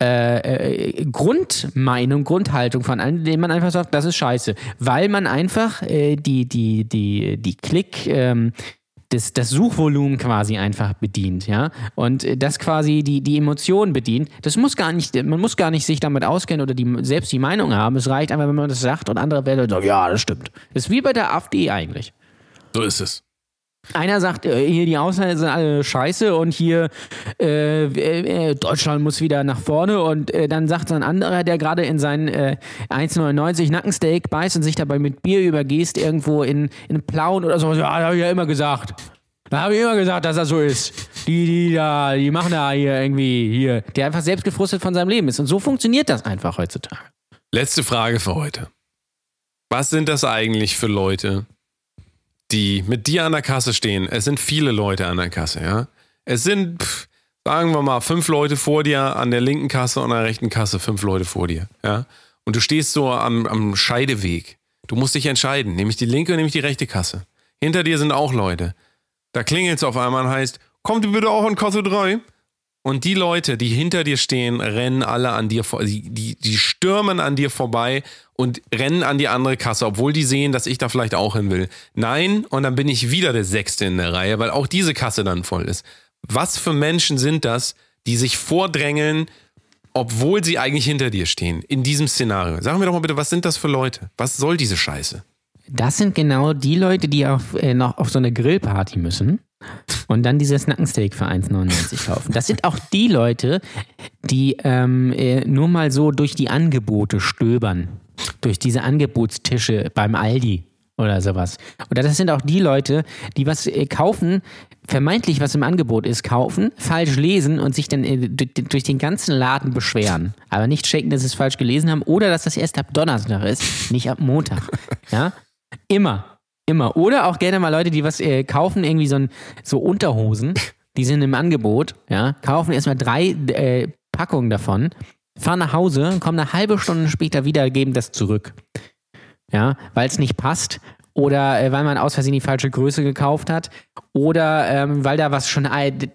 Speaker 7: äh, äh, Grundmeinung, Grundhaltung von allen, denen man einfach sagt, das ist scheiße. Weil man einfach äh, die, die, die, die Klick, ähm, das, das Suchvolumen quasi einfach bedient, ja. Und äh, das quasi die, die Emotionen bedient. Das muss gar nicht, man muss gar nicht sich damit auskennen oder die, selbst die Meinung haben. Es reicht einfach, wenn man das sagt und andere werden sagen, ja, das stimmt. Das ist wie bei der AfD eigentlich.
Speaker 6: so ist es.
Speaker 7: Einer sagt, äh, hier die Ausländer sind alle scheiße und hier äh, äh, Deutschland muss wieder nach vorne und äh, dann sagt ein anderer, der gerade in seinen äh, 1,99 Nackensteak beißt und sich dabei mit Bier übergießt, irgendwo in, in Plauen oder so, ja, da habe ich ja immer gesagt. Da habe ich immer gesagt, dass das so ist. Die, die da, die machen da hier irgendwie hier, der einfach selbst gefrustet von seinem Leben ist. Und so funktioniert das einfach heutzutage.
Speaker 6: Letzte Frage für heute. Was sind das eigentlich für Leute, die mit dir an der Kasse stehen? Es sind viele Leute an der Kasse, ja. Es sind, pff, sagen wir mal, fünf Leute vor dir an der linken Kasse und an der rechten Kasse fünf Leute vor dir, ja. Und du stehst so am, am Scheideweg. Du musst dich entscheiden, nämlich die linke und nämlich die rechte Kasse. Hinter dir sind auch Leute. Da klingelt es auf einmal und heißt, kommt ihr bitte auch an Kasse 3? Und die Leute, die hinter dir stehen, rennen alle an dir vor, die, die, die stürmen an dir vorbei und rennen an die andere Kasse, obwohl die sehen, dass ich da vielleicht auch hin will. Nein, und dann bin ich wieder der Sechste in der Reihe, weil auch diese Kasse dann voll ist. Was für Menschen sind das, die sich vordrängeln, obwohl sie eigentlich hinter dir stehen, in diesem Szenario? Sag mir doch mal bitte, was sind das für Leute? Was soll diese Scheiße?
Speaker 7: Das sind genau die Leute, die auf, äh, noch auf so eine Grillparty müssen und dann dieses Nackensteak für 1,99 kaufen. Das sind auch die Leute, die ähm, äh, nur mal so durch die Angebote stöbern. Durch diese Angebotstische beim Aldi oder sowas. Oder das sind auch die Leute, die was äh, kaufen, vermeintlich was im Angebot ist, kaufen, falsch lesen und sich dann äh, durch, den ganzen Laden beschweren. Aber nicht checken, dass sie es falsch gelesen haben oder dass das erst ab Donnerstag ist, nicht ab Montag. Ja? Immer. Immer. Oder auch gerne mal Leute, die was äh, kaufen, irgendwie so, ein, so Unterhosen, die sind im Angebot, ja, kaufen erstmal drei äh, Packungen davon, fahren nach Hause, kommen eine halbe Stunde später wieder, geben das zurück. Ja, weil es nicht passt oder äh, weil man aus Versehen die falsche Größe gekauft hat oder ähm, weil da was schon,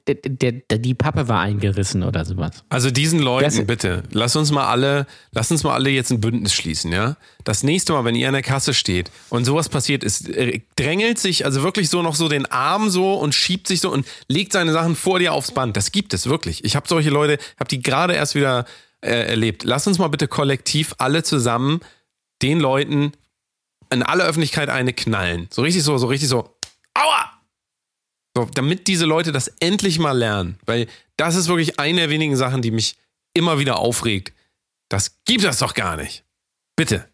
Speaker 7: die Pappe war eingerissen oder sowas.
Speaker 6: Also diesen Leuten
Speaker 7: Das-
Speaker 6: bitte, lass uns mal alle, lass uns mal alle jetzt ein Bündnis schließen, ja? Das nächste Mal, wenn ihr an der Kasse steht und sowas passiert ist, äh, drängelt sich also wirklich so noch so den Arm so und schiebt sich so und legt seine Sachen vor dir aufs Band. Das gibt es wirklich. Ich habe solche Leute, habe die gerade erst wieder äh, erlebt. Lass uns mal bitte kollektiv alle zusammen den Leuten in aller Öffentlichkeit eine knallen. So richtig so, so richtig so, aua! So, damit diese Leute das endlich mal lernen. Weil das ist wirklich eine der wenigen Sachen, die mich immer wieder aufregt. Das gibt es doch gar nicht. Bitte.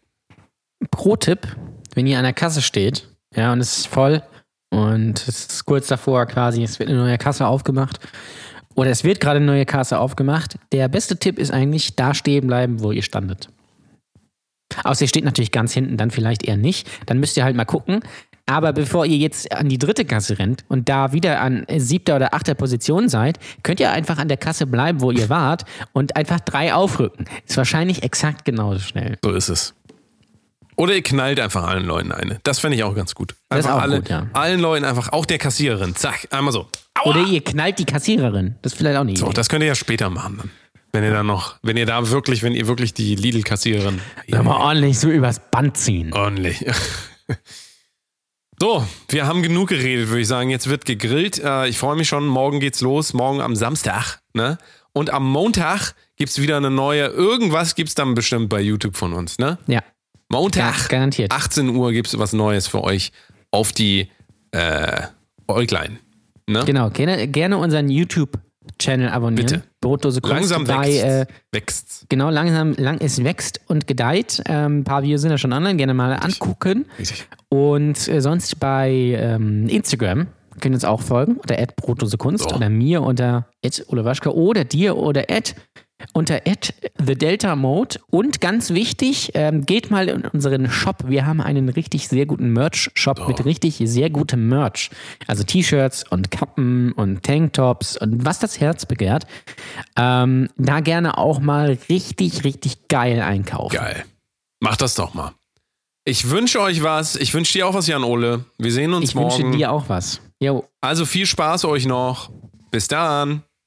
Speaker 7: Pro-Tipp, wenn ihr an der Kasse steht, ja, und es ist voll und es ist kurz davor quasi, es wird eine neue Kasse aufgemacht oder es wird gerade eine neue Kasse aufgemacht, der beste Tipp ist eigentlich, da stehen bleiben, wo ihr standet. Außer ihr steht natürlich ganz hinten, dann vielleicht eher nicht. Dann müsst ihr halt mal gucken. Aber bevor ihr jetzt an die dritte Kasse rennt und da wieder an siebter oder achter Position seid, könnt ihr einfach an der Kasse bleiben, wo ihr wart und einfach drei aufrücken. Ist wahrscheinlich exakt genauso schnell.
Speaker 6: So ist es. Oder ihr knallt einfach allen Leuten eine. Das fände ich auch ganz gut.
Speaker 7: Das ist
Speaker 6: Einfach
Speaker 7: auch
Speaker 6: alle,
Speaker 7: gut, ja.
Speaker 6: allen Leuten einfach, auch der Kassiererin, zack, einmal so.
Speaker 7: Oder ihr knallt die Kassiererin. Das ist vielleicht auch eine
Speaker 6: So, das könnt ihr ja später machen dann. Wenn ihr dann noch, wenn ihr da wirklich, wenn ihr wirklich die Lidl-Kassiererin
Speaker 7: Ja, mal ordentlich so übers Band ziehen.
Speaker 6: ordentlich. <laughs> So, wir haben genug geredet, würde ich sagen. Jetzt wird gegrillt. Äh, Ich freue mich schon. Morgen geht's los. Morgen am Samstag. Ne? Und am Montag gibt's wieder eine neue. Irgendwas gibt's dann bestimmt bei YouTube von uns. Ne?
Speaker 7: Ja,
Speaker 6: Montag,
Speaker 7: Gar- garantiert.
Speaker 6: 18 Uhr gibt's was Neues für euch auf die äh, Äuglein. Ne?
Speaker 7: genau. Gerne, gerne unseren YouTube-Channel abonnieren.
Speaker 6: Bitte.
Speaker 7: Brotdose Kunst
Speaker 6: Langsam
Speaker 7: bei,
Speaker 6: wächst.
Speaker 7: äh. Genau, langsam, lang, es wächst und gedeiht. Ähm, ein paar Videos sind ja schon online, gerne mal angucken.
Speaker 6: Richtig.
Speaker 7: Und äh, sonst bei ähm, Instagram könnt ihr uns auch folgen unter @brotdosekunst
Speaker 6: So.
Speaker 7: oder mir unter @olewaschka oder dir oder unter the Delta Mode und ganz wichtig, ähm, geht mal in unseren Shop. Wir haben einen richtig sehr guten Merch-Shop mit richtig sehr gutem Merch. Also T-Shirts und Kappen und Tanktops und was das Herz begehrt. Ähm, da gerne auch mal richtig, richtig geil einkaufen.
Speaker 6: Geil. Macht das doch mal. Ich wünsche euch was. Ich wünsche dir auch was, Jan Ole. Wir sehen uns
Speaker 7: Ich
Speaker 6: morgen.
Speaker 7: wünsche dir auch was. Jo,
Speaker 6: Also viel Spaß euch noch. Bis dann.